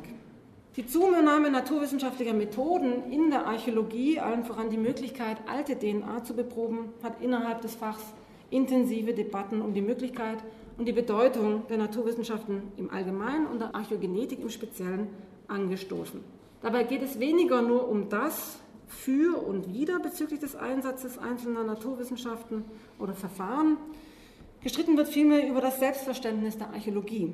Speaker 3: Die Zunahme naturwissenschaftlicher Methoden in der Archäologie, allen voran die Möglichkeit, alte DNA zu beproben, hat innerhalb des Fachs intensive Debatten um die Möglichkeit und die Bedeutung der Naturwissenschaften im Allgemeinen und der Archäogenetik im Speziellen angestoßen. Dabei geht es weniger nur um das für und wider bezüglich des Einsatzes einzelner Naturwissenschaften oder Verfahren. Gestritten wird vielmehr über das Selbstverständnis der Archäologie.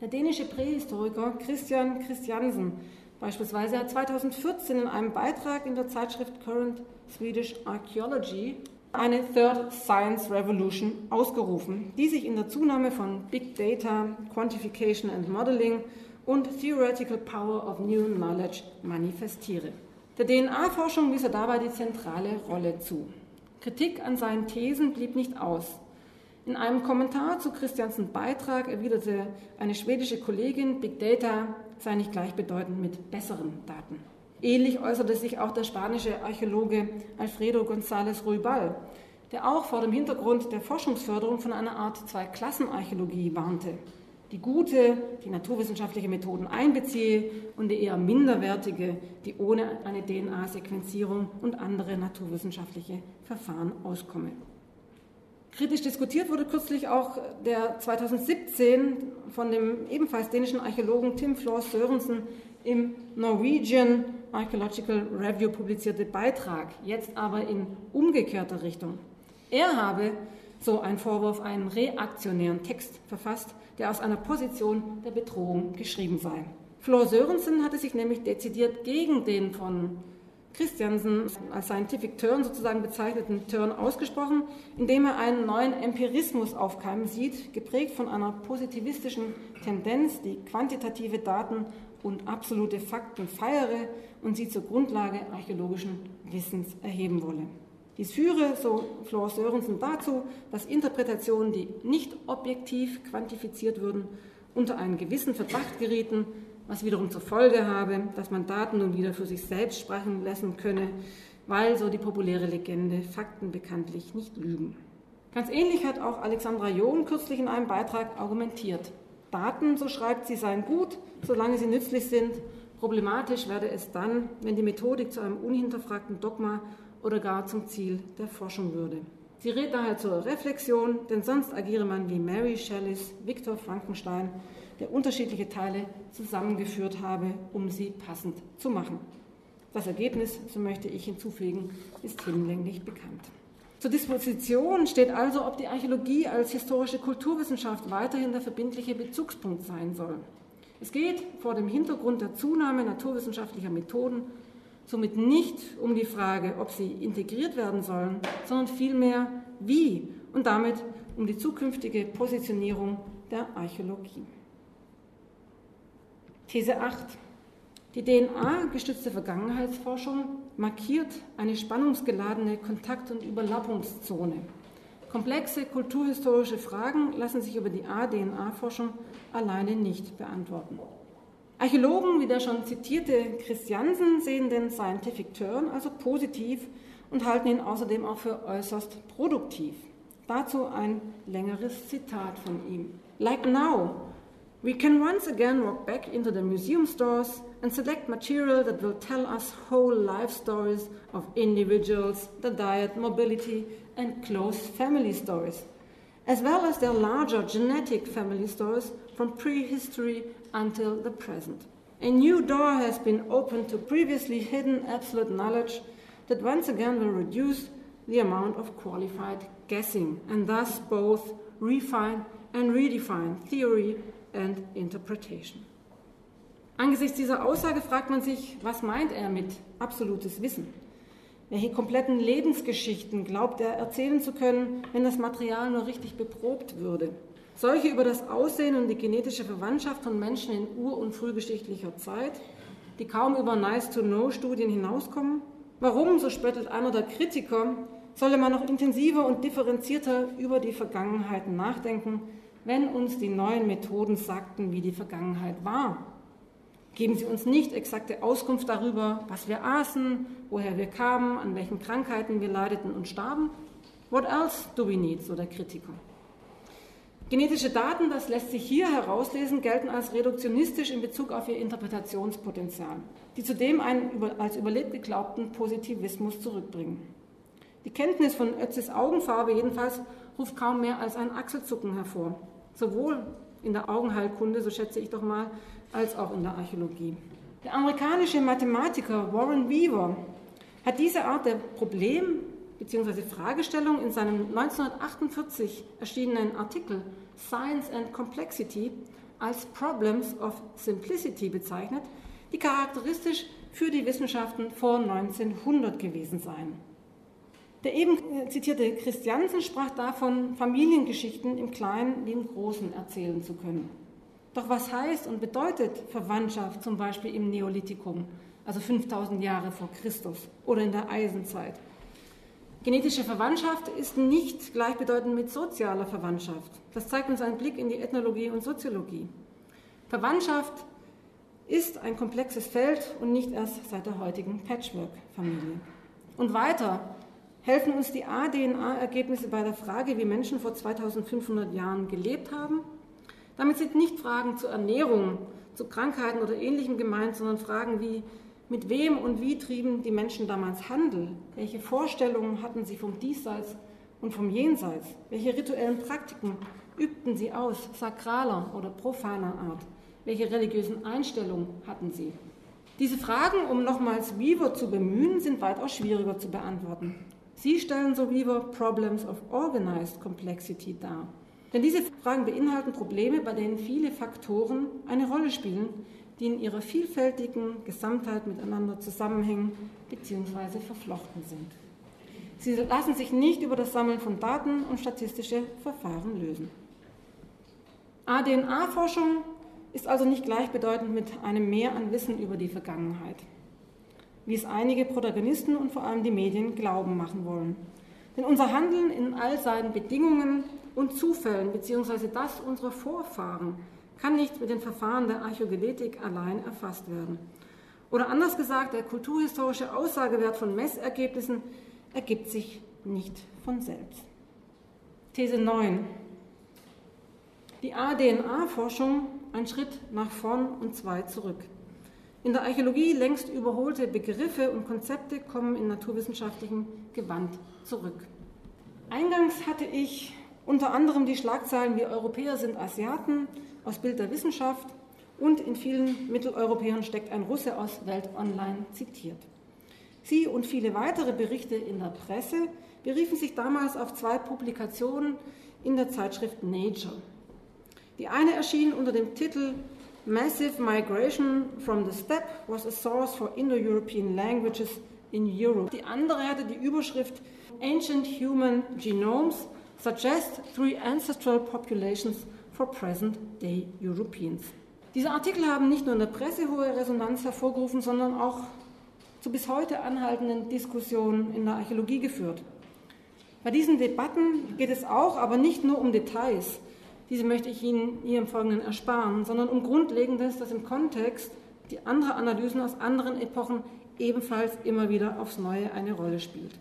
Speaker 3: Der dänische Prähistoriker Christian Christiansen beispielsweise hat 2014 in einem Beitrag in der Zeitschrift Current Swedish Archaeology eine Third Science Revolution ausgerufen, die sich in der Zunahme von Big Data, Quantification and Modeling und Theoretical Power of New Knowledge manifestiere. Der DNA-Forschung wies er dabei die zentrale Rolle zu. Kritik an seinen Thesen blieb nicht aus. In einem Kommentar zu Christiansens Beitrag erwiderte eine schwedische Kollegin, Big Data sei nicht gleichbedeutend mit besseren Daten. Ähnlich äußerte sich auch der spanische Archäologe Alfredo González Ruibal, der auch vor dem Hintergrund der Forschungsförderung von einer Art Zwei-Klassen-Archäologie warnte, die gute, die naturwissenschaftliche Methoden einbeziehe und die eher minderwertige, die ohne eine DNA-Sequenzierung und andere naturwissenschaftliche Verfahren auskomme. Kritisch diskutiert wurde kürzlich auch der 2017 von dem ebenfalls dänischen Archäologen Tim Floor Sørensen im Norwegian Archaeological Review publizierte Beitrag, jetzt aber in umgekehrter Richtung. Er habe, so ein Vorwurf, einen reaktionären Text verfasst, der aus einer Position der Bedrohung geschrieben sei. Flor Sörensen hatte sich nämlich dezidiert gegen den von Christiansen als Scientific Turn sozusagen bezeichneten Turn ausgesprochen, indem er einen neuen Empirismus aufkeimen sieht, geprägt von einer positivistischen Tendenz, die quantitative Daten und absolute Fakten feiere und sie zur Grundlage archäologischen Wissens erheben wolle. Dies führe, so Flor Sörensen, dazu, dass Interpretationen, die nicht objektiv quantifiziert würden, unter einen gewissen Verdacht gerieten was wiederum zur Folge habe, dass man Daten nun wieder für sich selbst sprechen lassen könne, weil, so die populäre Legende, Fakten bekanntlich nicht lügen. Ganz ähnlich hat auch Alexandra John kürzlich in einem Beitrag argumentiert. Daten, so schreibt sie, seien gut, solange sie nützlich sind. Problematisch werde es dann, wenn die Methodik zu einem unhinterfragten Dogma oder gar zum Ziel der Forschung würde. Sie rät daher zur Reflexion, denn sonst agiere man wie Mary Shelleys Viktor Frankenstein der unterschiedliche Teile zusammengeführt habe, um sie passend zu machen. Das Ergebnis, so möchte ich hinzufügen, ist hinlänglich bekannt. Zur Disposition steht also, ob die Archäologie als historische Kulturwissenschaft weiterhin der verbindliche Bezugspunkt sein soll. Es geht vor dem Hintergrund der Zunahme naturwissenschaftlicher Methoden somit nicht um die Frage, ob sie integriert werden sollen, sondern vielmehr wie und damit um die zukünftige Positionierung der Archäologie. These 8. Die DNA-gestützte Vergangenheitsforschung markiert eine spannungsgeladene Kontakt- und Überlappungszone. Komplexe kulturhistorische Fragen lassen sich über die A-DNA-Forschung alleine nicht beantworten. Archäologen wie der schon zitierte Christiansen sehen den Scientific Turn also positiv und halten ihn außerdem auch für äußerst produktiv. Dazu ein längeres Zitat von ihm. Like now, we can once again walk back into the museum stores and select material that will tell us whole life stories of individuals, the diet, mobility, and close family stories, as well as their larger genetic family stories from prehistory until the present. A new door has been opened to previously hidden absolute knowledge that once again will reduce the amount of qualified guessing and thus both refine and redefine theory and interpretation. Angesichts dieser Aussage fragt man sich, was meint er mit absolutes Wissen? Welche kompletten Lebensgeschichten glaubt er erzählen zu können, wenn das Material nur richtig beprobt würde? Solche über das Aussehen und die genetische Verwandtschaft von Menschen in ur- und frühgeschichtlicher Zeit, die kaum über Nice-to-Know-Studien hinauskommen? Warum, so spöttelt einer der Kritiker, solle man noch intensiver und differenzierter über die Vergangenheit nachdenken, wenn uns die neuen Methoden sagten, wie die Vergangenheit war? Geben sie uns nicht exakte Auskunft darüber, was wir aßen, woher wir kamen, an welchen Krankheiten wir leideten und starben? What else do we need, so der Kritiker. Genetische Daten, das lässt sich hier herauslesen, gelten als reduktionistisch in Bezug auf ihr Interpretationspotenzial, die zudem einen als überlebt geglaubten Positivismus zurückbringen. Die Kenntnis von Ötzes Augenfarbe jedenfalls ruft kaum mehr als ein Achselzucken hervor, sowohl in der Augenheilkunde, so schätze ich doch mal, als auch in der Archäologie. Der amerikanische Mathematiker Warren Weaver hat diese Art der Problem- bzw. Fragestellung in seinem 1948 erschienenen Artikel Science and Complexity als Problems of Simplicity bezeichnet, die charakteristisch für die Wissenschaften vor 1900 gewesen seien. Der eben zitierte Christiansen sprach davon, Familiengeschichten im Kleinen wie im Großen erzählen zu können. Doch was heißt und bedeutet Verwandtschaft zum Beispiel im Neolithikum, also 5000 Jahre vor Christus oder in der Eisenzeit? Genetische Verwandtschaft ist nicht gleichbedeutend mit sozialer Verwandtschaft. Das zeigt uns ein Blick in die Ethnologie und Soziologie. Verwandtschaft ist ein komplexes Feld und nicht erst seit der heutigen Patchwork-Familie. Und weiter helfen uns die A-DNA-Ergebnisse bei der Frage, wie Menschen vor 2500 Jahren gelebt haben damit sind nicht Fragen zur Ernährung, zu Krankheiten oder Ähnlichem gemeint, sondern Fragen wie, mit wem und wie trieben die Menschen damals Handel? Welche Vorstellungen hatten sie vom Diesseits und vom Jenseits? Welche rituellen Praktiken übten sie aus, sakraler oder profaner Art? Welche religiösen Einstellungen hatten sie? Diese Fragen, um nochmals Weaver zu bemühen, sind weitaus schwieriger zu beantworten. Sie stellen, so Weaver, Problems of Organized Complexity dar. Denn diese Fragen beinhalten Probleme, bei denen viele Faktoren eine Rolle spielen, die in ihrer vielfältigen Gesamtheit miteinander zusammenhängen bzw. verflochten sind. Sie lassen sich nicht über das Sammeln von Daten und statistische Verfahren lösen. ADNA-Forschung ist also nicht gleichbedeutend mit einem Mehr an Wissen über die Vergangenheit, wie es einige Protagonisten und vor allem die Medien glauben machen wollen. Denn unser Handeln in all seinen Bedingungen und Zufällen bzw. das unserer Vorfahren kann nicht mit den Verfahren der Archäogenetik allein erfasst werden. Oder anders gesagt, der kulturhistorische Aussagewert von Messergebnissen ergibt sich nicht von selbst. These 9. Die ADNA-Forschung ein Schritt nach vorn und zwei zurück. In der Archäologie längst überholte Begriffe und Konzepte kommen in naturwissenschaftlichem Gewand zurück. Eingangs hatte ich unter anderem die Schlagzeilen wie Europäer sind Asiaten aus Bild der Wissenschaft und in vielen Mitteleuropäern steckt ein Russe aus Welt Online zitiert. Sie und viele weitere Berichte in der Presse beriefen sich damals auf zwei Publikationen in der Zeitschrift Nature. Die eine erschien unter dem Titel Massive Migration from the Steppe was a source for Indo-European languages in Europe. Die andere hatte die Überschrift Ancient Human Genomes suggest three ancestral populations for present day Europeans. Diese Artikel haben nicht nur in der Presse hohe Resonanz hervorgerufen, sondern auch zu bis heute anhaltenden Diskussionen in der Archäologie geführt. Bei diesen Debatten geht es auch, aber nicht nur um Details, diese möchte ich Ihnen hier im Folgenden ersparen, sondern um Grundlegendes, das im Kontext die andere Analysen aus anderen Epochen ebenfalls immer wieder aufs Neue eine Rolle spielt.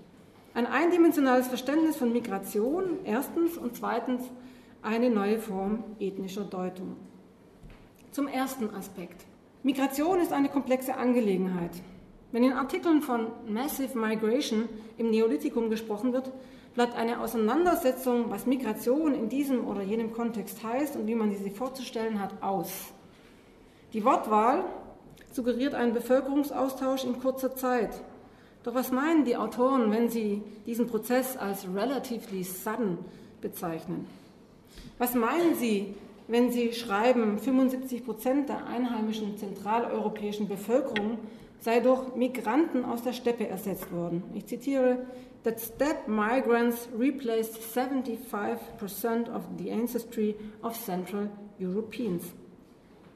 Speaker 3: Ein eindimensionales Verständnis von Migration erstens und zweitens eine neue Form ethnischer Deutung. Zum ersten Aspekt. Migration ist eine komplexe Angelegenheit. Wenn in Artikeln von Massive Migration im Neolithikum gesprochen wird, bleibt eine Auseinandersetzung, was Migration in diesem oder jenem Kontext heißt und wie man sie vorzustellen hat, aus. Die Wortwahl suggeriert einen Bevölkerungsaustausch in kurzer Zeit. Doch was meinen die Autoren, wenn sie diesen Prozess als relatively sudden bezeichnen? Was meinen sie, wenn sie schreiben, 75 Prozent der einheimischen zentraleuropäischen Bevölkerung sei durch Migranten aus der Steppe ersetzt worden? Ich zitiere, that steppe migrants replaced 75% of the ancestry of Central Europeans.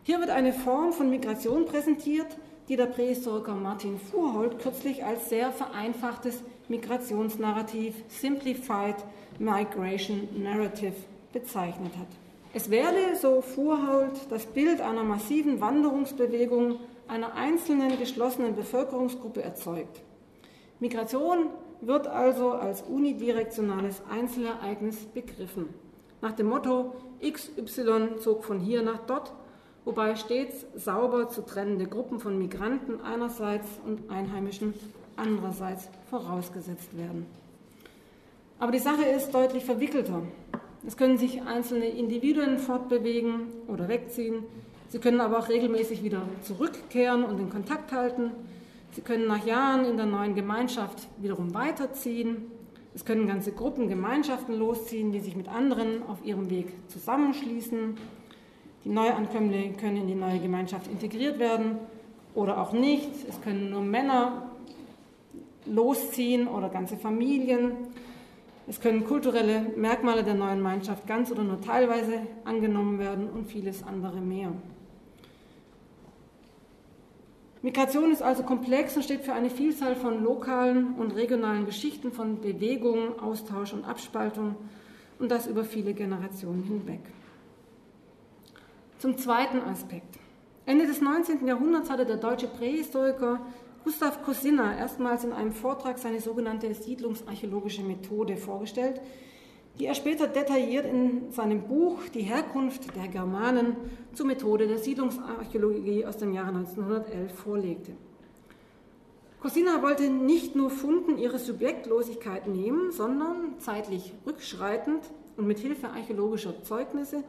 Speaker 3: Hier wird eine Form von Migration präsentiert, die der Prähistoriker Martin Fuhrholt kürzlich als sehr vereinfachtes Migrationsnarrativ Simplified Migration Narrative bezeichnet hat. Es werde, so Fuhrholt, das Bild einer massiven Wanderungsbewegung einer einzelnen geschlossenen Bevölkerungsgruppe erzeugt. Migration wird also als unidirektionales Einzelereignis begriffen. Nach dem Motto XY zog von hier nach dort wobei stets sauber zu trennende Gruppen von Migranten einerseits und Einheimischen andererseits vorausgesetzt werden. Aber die Sache ist deutlich verwickelter. Es können sich einzelne Individuen fortbewegen oder wegziehen. Sie können aber auch regelmäßig wieder zurückkehren und den Kontakt halten. Sie können nach Jahren in der neuen Gemeinschaft wiederum weiterziehen. Es können ganze Gruppen, Gemeinschaften losziehen, die sich mit anderen auf ihrem Weg zusammenschließen die Neuankömmlinge können in die neue Gemeinschaft integriert werden oder auch nicht. Es können nur Männer losziehen oder ganze Familien. Es können kulturelle Merkmale der neuen Gemeinschaft ganz oder nur teilweise angenommen werden und vieles andere mehr. Migration ist also komplex und steht für eine Vielzahl von lokalen und regionalen Geschichten von Bewegung, Austausch und Abspaltung und das über viele Generationen hinweg. Zum zweiten Aspekt. Ende des 19. Jahrhunderts hatte der deutsche Prähistoriker Gustav Kosinna erstmals in einem Vortrag seine sogenannte siedlungsarchäologische Methode vorgestellt, die er später detailliert in seinem Buch Die Herkunft der Germanen zur Methode der Siedlungsarchäologie aus dem Jahre 1911 vorlegte. Cosina wollte nicht nur Funden ihre Subjektlosigkeit nehmen, sondern zeitlich rückschreitend und mit Hilfe archäologischer Zeugnisse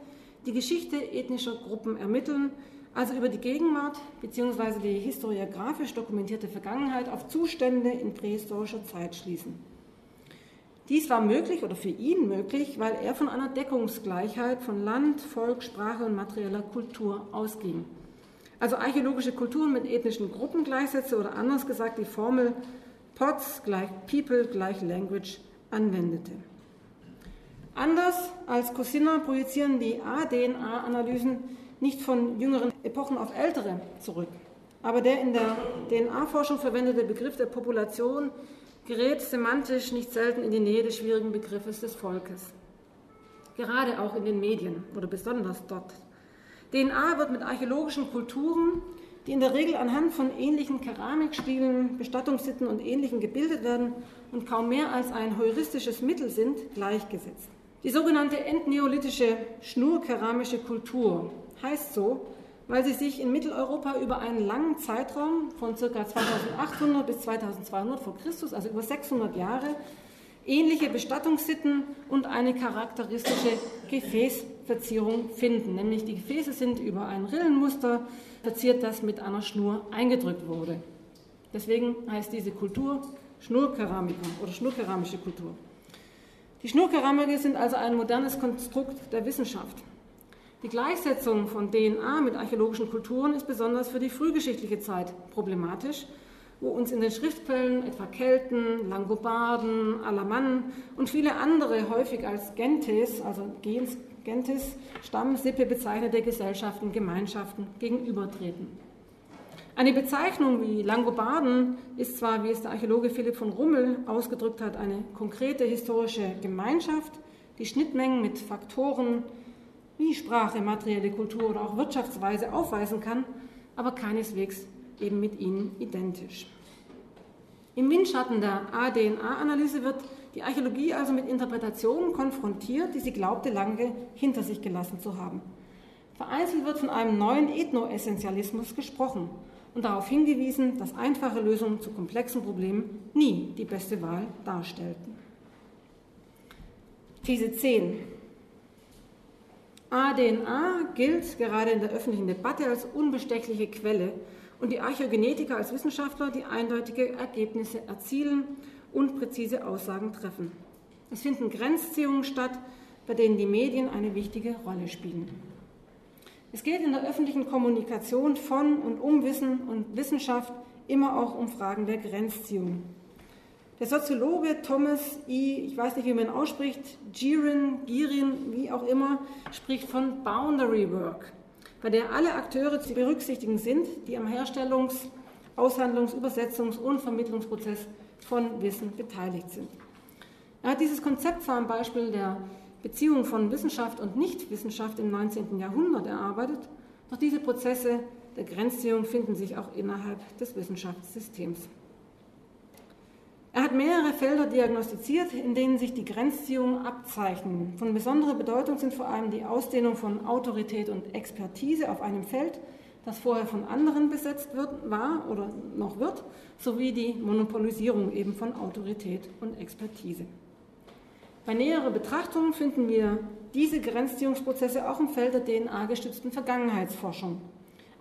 Speaker 3: die Geschichte ethnischer Gruppen ermitteln, also über die Gegenwart bzw. die historiografisch dokumentierte Vergangenheit auf Zustände in prähistorischer Zeit schließen. Dies war möglich oder für ihn möglich, weil er von einer Deckungsgleichheit von Land, Volk, Sprache und materieller Kultur ausging. Also archäologische Kulturen mit ethnischen Gruppen gleichsetzte oder anders gesagt die Formel POTS gleich People gleich Language anwendete. Anders als Cosina projizieren die A-DNA-Analysen nicht von jüngeren Epochen auf ältere zurück. Aber der in der DNA-Forschung verwendete Begriff der Population gerät semantisch nicht selten in die Nähe des schwierigen Begriffes des Volkes. Gerade auch in den Medien oder besonders dort. DNA wird mit archäologischen Kulturen, die in der Regel anhand von ähnlichen Keramikspielen, Bestattungssitten und Ähnlichem gebildet werden und kaum mehr als ein heuristisches Mittel sind, gleichgesetzt. Die sogenannte entneolithische schnurkeramische Kultur heißt so, weil sie sich in Mitteleuropa über einen langen Zeitraum von ca. 2800 bis 2200 vor Christus, also über 600 Jahre, ähnliche Bestattungssitten und eine charakteristische Gefäßverzierung finden. Nämlich die Gefäße sind über ein Rillenmuster verziert, das mit einer Schnur eingedrückt wurde. Deswegen heißt diese Kultur Schnurkeramiker oder schnurkeramische Kultur. Die Schnurkeramike sind also ein modernes Konstrukt der Wissenschaft. Die Gleichsetzung von DNA mit archäologischen Kulturen ist besonders für die frühgeschichtliche Zeit problematisch, wo uns in den Schriftquellen etwa Kelten, Langobarden, Alamannen und viele andere häufig als Gentes, also Gens Gentis, Stamm, Sippe bezeichnete Gesellschaften, Gemeinschaften gegenübertreten. Eine Bezeichnung wie Langobarden ist zwar, wie es der Archäologe Philipp von Rummel ausgedrückt hat, eine konkrete historische Gemeinschaft, die Schnittmengen mit Faktoren wie Sprache, materielle Kultur oder auch Wirtschaftsweise aufweisen kann, aber keineswegs eben mit ihnen identisch. Im Windschatten der ADNA-Analyse wird die Archäologie also mit Interpretationen konfrontiert, die sie glaubte lange hinter sich gelassen zu haben. Vereinzelt wird von einem neuen Ethnoessentialismus gesprochen und darauf hingewiesen, dass einfache Lösungen zu komplexen Problemen nie die beste Wahl darstellten. These 10. ADNA gilt gerade in der öffentlichen Debatte als unbestechliche Quelle und die Archäogenetiker als Wissenschaftler, die eindeutige Ergebnisse erzielen und präzise Aussagen treffen. Es finden Grenzziehungen statt, bei denen die Medien eine wichtige Rolle spielen. Es geht in der öffentlichen Kommunikation von und um Wissen und Wissenschaft immer auch um Fragen der Grenzziehung. Der Soziologe Thomas E., ich weiß nicht, wie man ihn ausspricht, Girin, Girin, wie auch immer, spricht von Boundary Work, bei der alle Akteure zu berücksichtigen sind, die am Herstellungs-, Aushandlungs-, Übersetzungs- und Vermittlungsprozess von Wissen beteiligt sind. Er hat dieses Konzept zwar am Beispiel der Beziehung von Wissenschaft und Nichtwissenschaft im 19. Jahrhundert erarbeitet, doch diese Prozesse der Grenzziehung finden sich auch innerhalb des Wissenschaftssystems. Er hat mehrere Felder diagnostiziert, in denen sich die Grenzziehungen abzeichnen. Von besonderer Bedeutung sind vor allem die Ausdehnung von Autorität und Expertise auf einem Feld, das vorher von anderen besetzt wird, war oder noch wird, sowie die Monopolisierung eben von Autorität und Expertise. Bei näherer Betrachtung finden wir diese Grenzziehungsprozesse auch im Feld der DNA-gestützten Vergangenheitsforschung.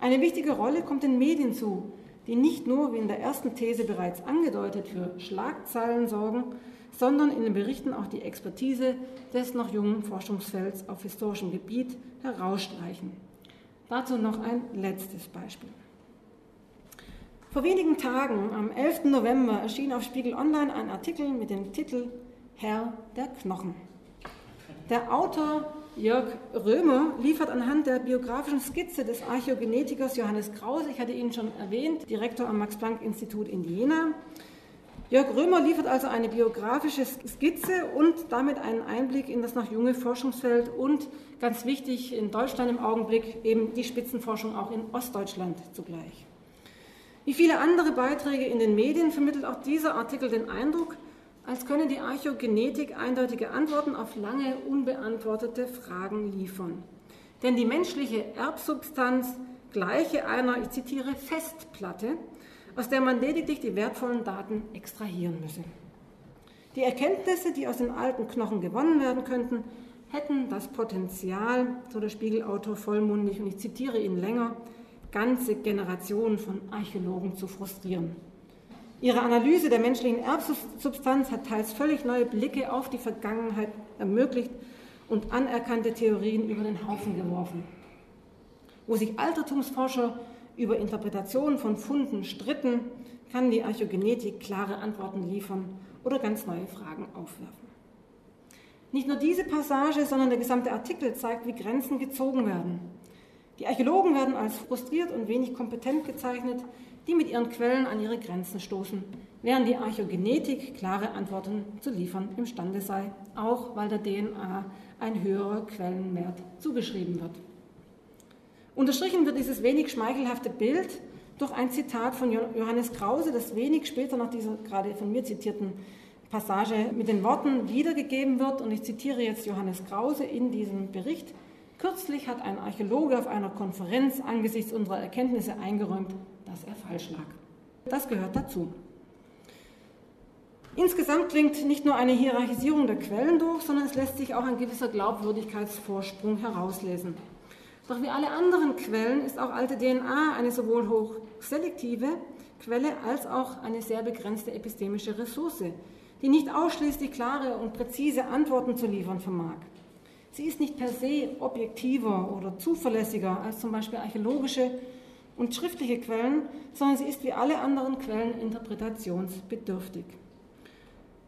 Speaker 3: Eine wichtige Rolle kommt den Medien zu, die nicht nur, wie in der ersten These bereits angedeutet, für Schlagzeilen sorgen, sondern in den Berichten auch die Expertise des noch jungen Forschungsfelds auf historischem Gebiet herausstreichen. Dazu noch ein letztes Beispiel. Vor wenigen Tagen, am 11. November, erschien auf Spiegel Online ein Artikel mit dem Titel Herr der Knochen. Der Autor Jörg Römer liefert anhand der biografischen Skizze des Archäogenetikers Johannes Krause, ich hatte ihn schon erwähnt, Direktor am Max-Planck-Institut in Jena, Jörg Römer liefert also eine biografische Skizze und damit einen Einblick in das noch junge Forschungsfeld und ganz wichtig in Deutschland im Augenblick eben die Spitzenforschung auch in Ostdeutschland zugleich. Wie viele andere Beiträge in den Medien vermittelt auch dieser Artikel den Eindruck, als könne die Archäogenetik eindeutige Antworten auf lange unbeantwortete Fragen liefern. Denn die menschliche Erbsubstanz gleiche einer, ich zitiere, Festplatte, aus der man lediglich die wertvollen Daten extrahieren müsse. Die Erkenntnisse, die aus den alten Knochen gewonnen werden könnten, hätten das Potenzial, so der Spiegelautor vollmundig, und ich zitiere ihn länger, ganze Generationen von Archäologen zu frustrieren. Ihre Analyse der menschlichen Erbsubstanz hat teils völlig neue Blicke auf die Vergangenheit ermöglicht und anerkannte Theorien über den Haufen geworfen. Wo sich Altertumsforscher über Interpretationen von Funden stritten, kann die Archäogenetik klare Antworten liefern oder ganz neue Fragen aufwerfen. Nicht nur diese Passage, sondern der gesamte Artikel zeigt, wie Grenzen gezogen werden. Die Archäologen werden als frustriert und wenig kompetent gezeichnet, die mit ihren Quellen an ihre Grenzen stoßen, während die Archäogenetik klare Antworten zu liefern imstande sei, auch weil der DNA ein höherer Quellenwert zugeschrieben wird. Unterstrichen wird dieses wenig schmeichelhafte Bild durch ein Zitat von Johannes Krause, das wenig später nach dieser gerade von mir zitierten Passage mit den Worten wiedergegeben wird. Und ich zitiere jetzt Johannes Krause in diesem Bericht. Kürzlich hat ein Archäologe auf einer Konferenz angesichts unserer Erkenntnisse eingeräumt, dass er falsch lag. Das gehört dazu. Insgesamt klingt nicht nur eine Hierarchisierung der Quellen durch, sondern es lässt sich auch ein gewisser Glaubwürdigkeitsvorsprung herauslesen. Doch wie alle anderen Quellen ist auch alte DNA eine sowohl hochselektive Quelle als auch eine sehr begrenzte epistemische Ressource, die nicht ausschließlich klare und präzise Antworten zu liefern vermag. Sie ist nicht per se objektiver oder zuverlässiger als zum Beispiel archäologische und schriftliche Quellen, sondern sie ist wie alle anderen Quellen interpretationsbedürftig.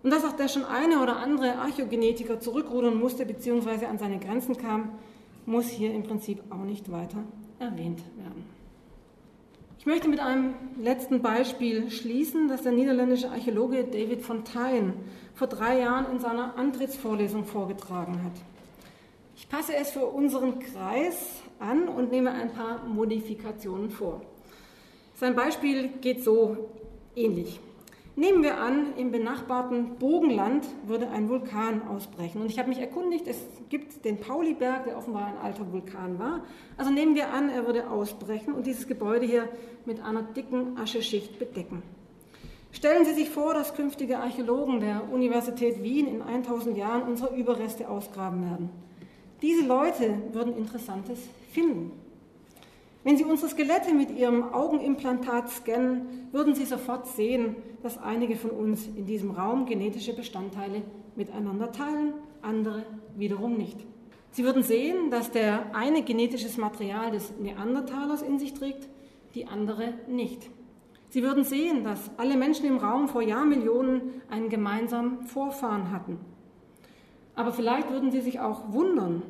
Speaker 3: Und dass auch der schon eine oder andere Archäogenetiker zurückrudern musste bzw. an seine Grenzen kam, muss hier im Prinzip auch nicht weiter erwähnt werden. Ich möchte mit einem letzten Beispiel schließen, das der niederländische Archäologe David Fontaine vor drei Jahren in seiner Antrittsvorlesung vorgetragen hat. Ich passe es für unseren Kreis an und nehme ein paar Modifikationen vor. Sein Beispiel geht so ähnlich. Nehmen wir an, im benachbarten Bogenland würde ein Vulkan ausbrechen. Und ich habe mich erkundigt, es gibt den Pauliberg, der offenbar ein alter Vulkan war. Also nehmen wir an, er würde ausbrechen und dieses Gebäude hier mit einer dicken Ascheschicht bedecken. Stellen Sie sich vor, dass künftige Archäologen der Universität Wien in 1000 Jahren unsere Überreste ausgraben werden. Diese Leute würden Interessantes finden. Wenn Sie unsere Skelette mit Ihrem Augenimplantat scannen, würden Sie sofort sehen, dass einige von uns in diesem Raum genetische Bestandteile miteinander teilen, andere wiederum nicht. Sie würden sehen, dass der eine genetisches Material des Neandertalers in sich trägt, die andere nicht. Sie würden sehen, dass alle Menschen im Raum vor Jahrmillionen einen gemeinsamen Vorfahren hatten. Aber vielleicht würden Sie sich auch wundern,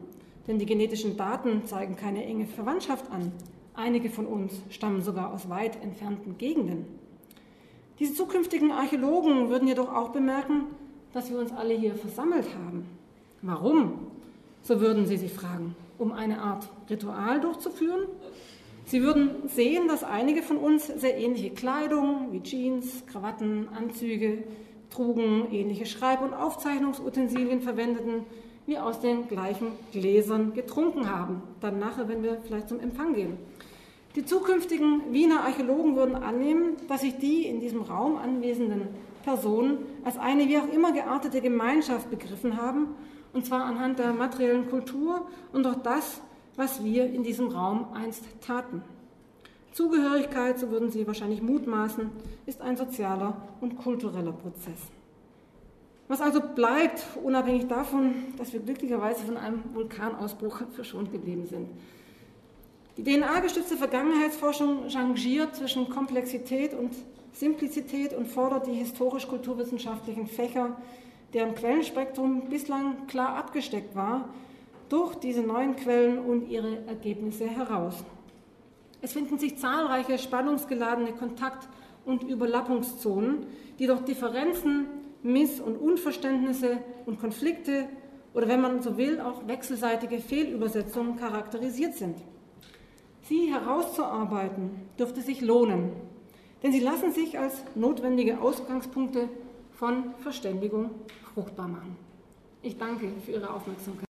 Speaker 3: denn die genetischen Daten zeigen keine enge Verwandtschaft an. Einige von uns stammen sogar aus weit entfernten Gegenden. Diese zukünftigen Archäologen würden jedoch auch bemerken, dass wir uns alle hier versammelt haben. Warum? So würden sie sich fragen. Um eine Art Ritual durchzuführen? Sie würden sehen, dass einige von uns sehr ähnliche Kleidung wie Jeans, Krawatten, Anzüge trugen, ähnliche Schreib- und Aufzeichnungsutensilien verwendeten, wie aus den gleichen Gläsern getrunken haben. Dann nachher, wenn wir vielleicht zum Empfang gehen. Die zukünftigen Wiener Archäologen würden annehmen, dass sich die in diesem Raum anwesenden Personen als eine wie auch immer geartete Gemeinschaft begriffen haben, und zwar anhand der materiellen Kultur und auch das, was wir in diesem Raum einst taten. Zugehörigkeit, so würden Sie wahrscheinlich mutmaßen, ist ein sozialer und kultureller Prozess. Was also bleibt, unabhängig davon, dass wir glücklicherweise von einem Vulkanausbruch verschont geblieben sind. Die DNA-gestützte Vergangenheitsforschung changiert zwischen Komplexität und Simplizität und fordert die historisch-kulturwissenschaftlichen Fächer, deren Quellenspektrum bislang klar abgesteckt war, durch diese neuen Quellen und ihre Ergebnisse heraus. Es finden sich zahlreiche spannungsgeladene Kontakt- und Überlappungszonen, die durch Differenzen, Miss- und Unverständnisse und Konflikte oder wenn man so will, auch wechselseitige Fehlübersetzungen charakterisiert sind. Sie herauszuarbeiten, dürfte sich lohnen, denn sie lassen sich als notwendige Ausgangspunkte von Verständigung fruchtbar machen. Ich danke für Ihre Aufmerksamkeit.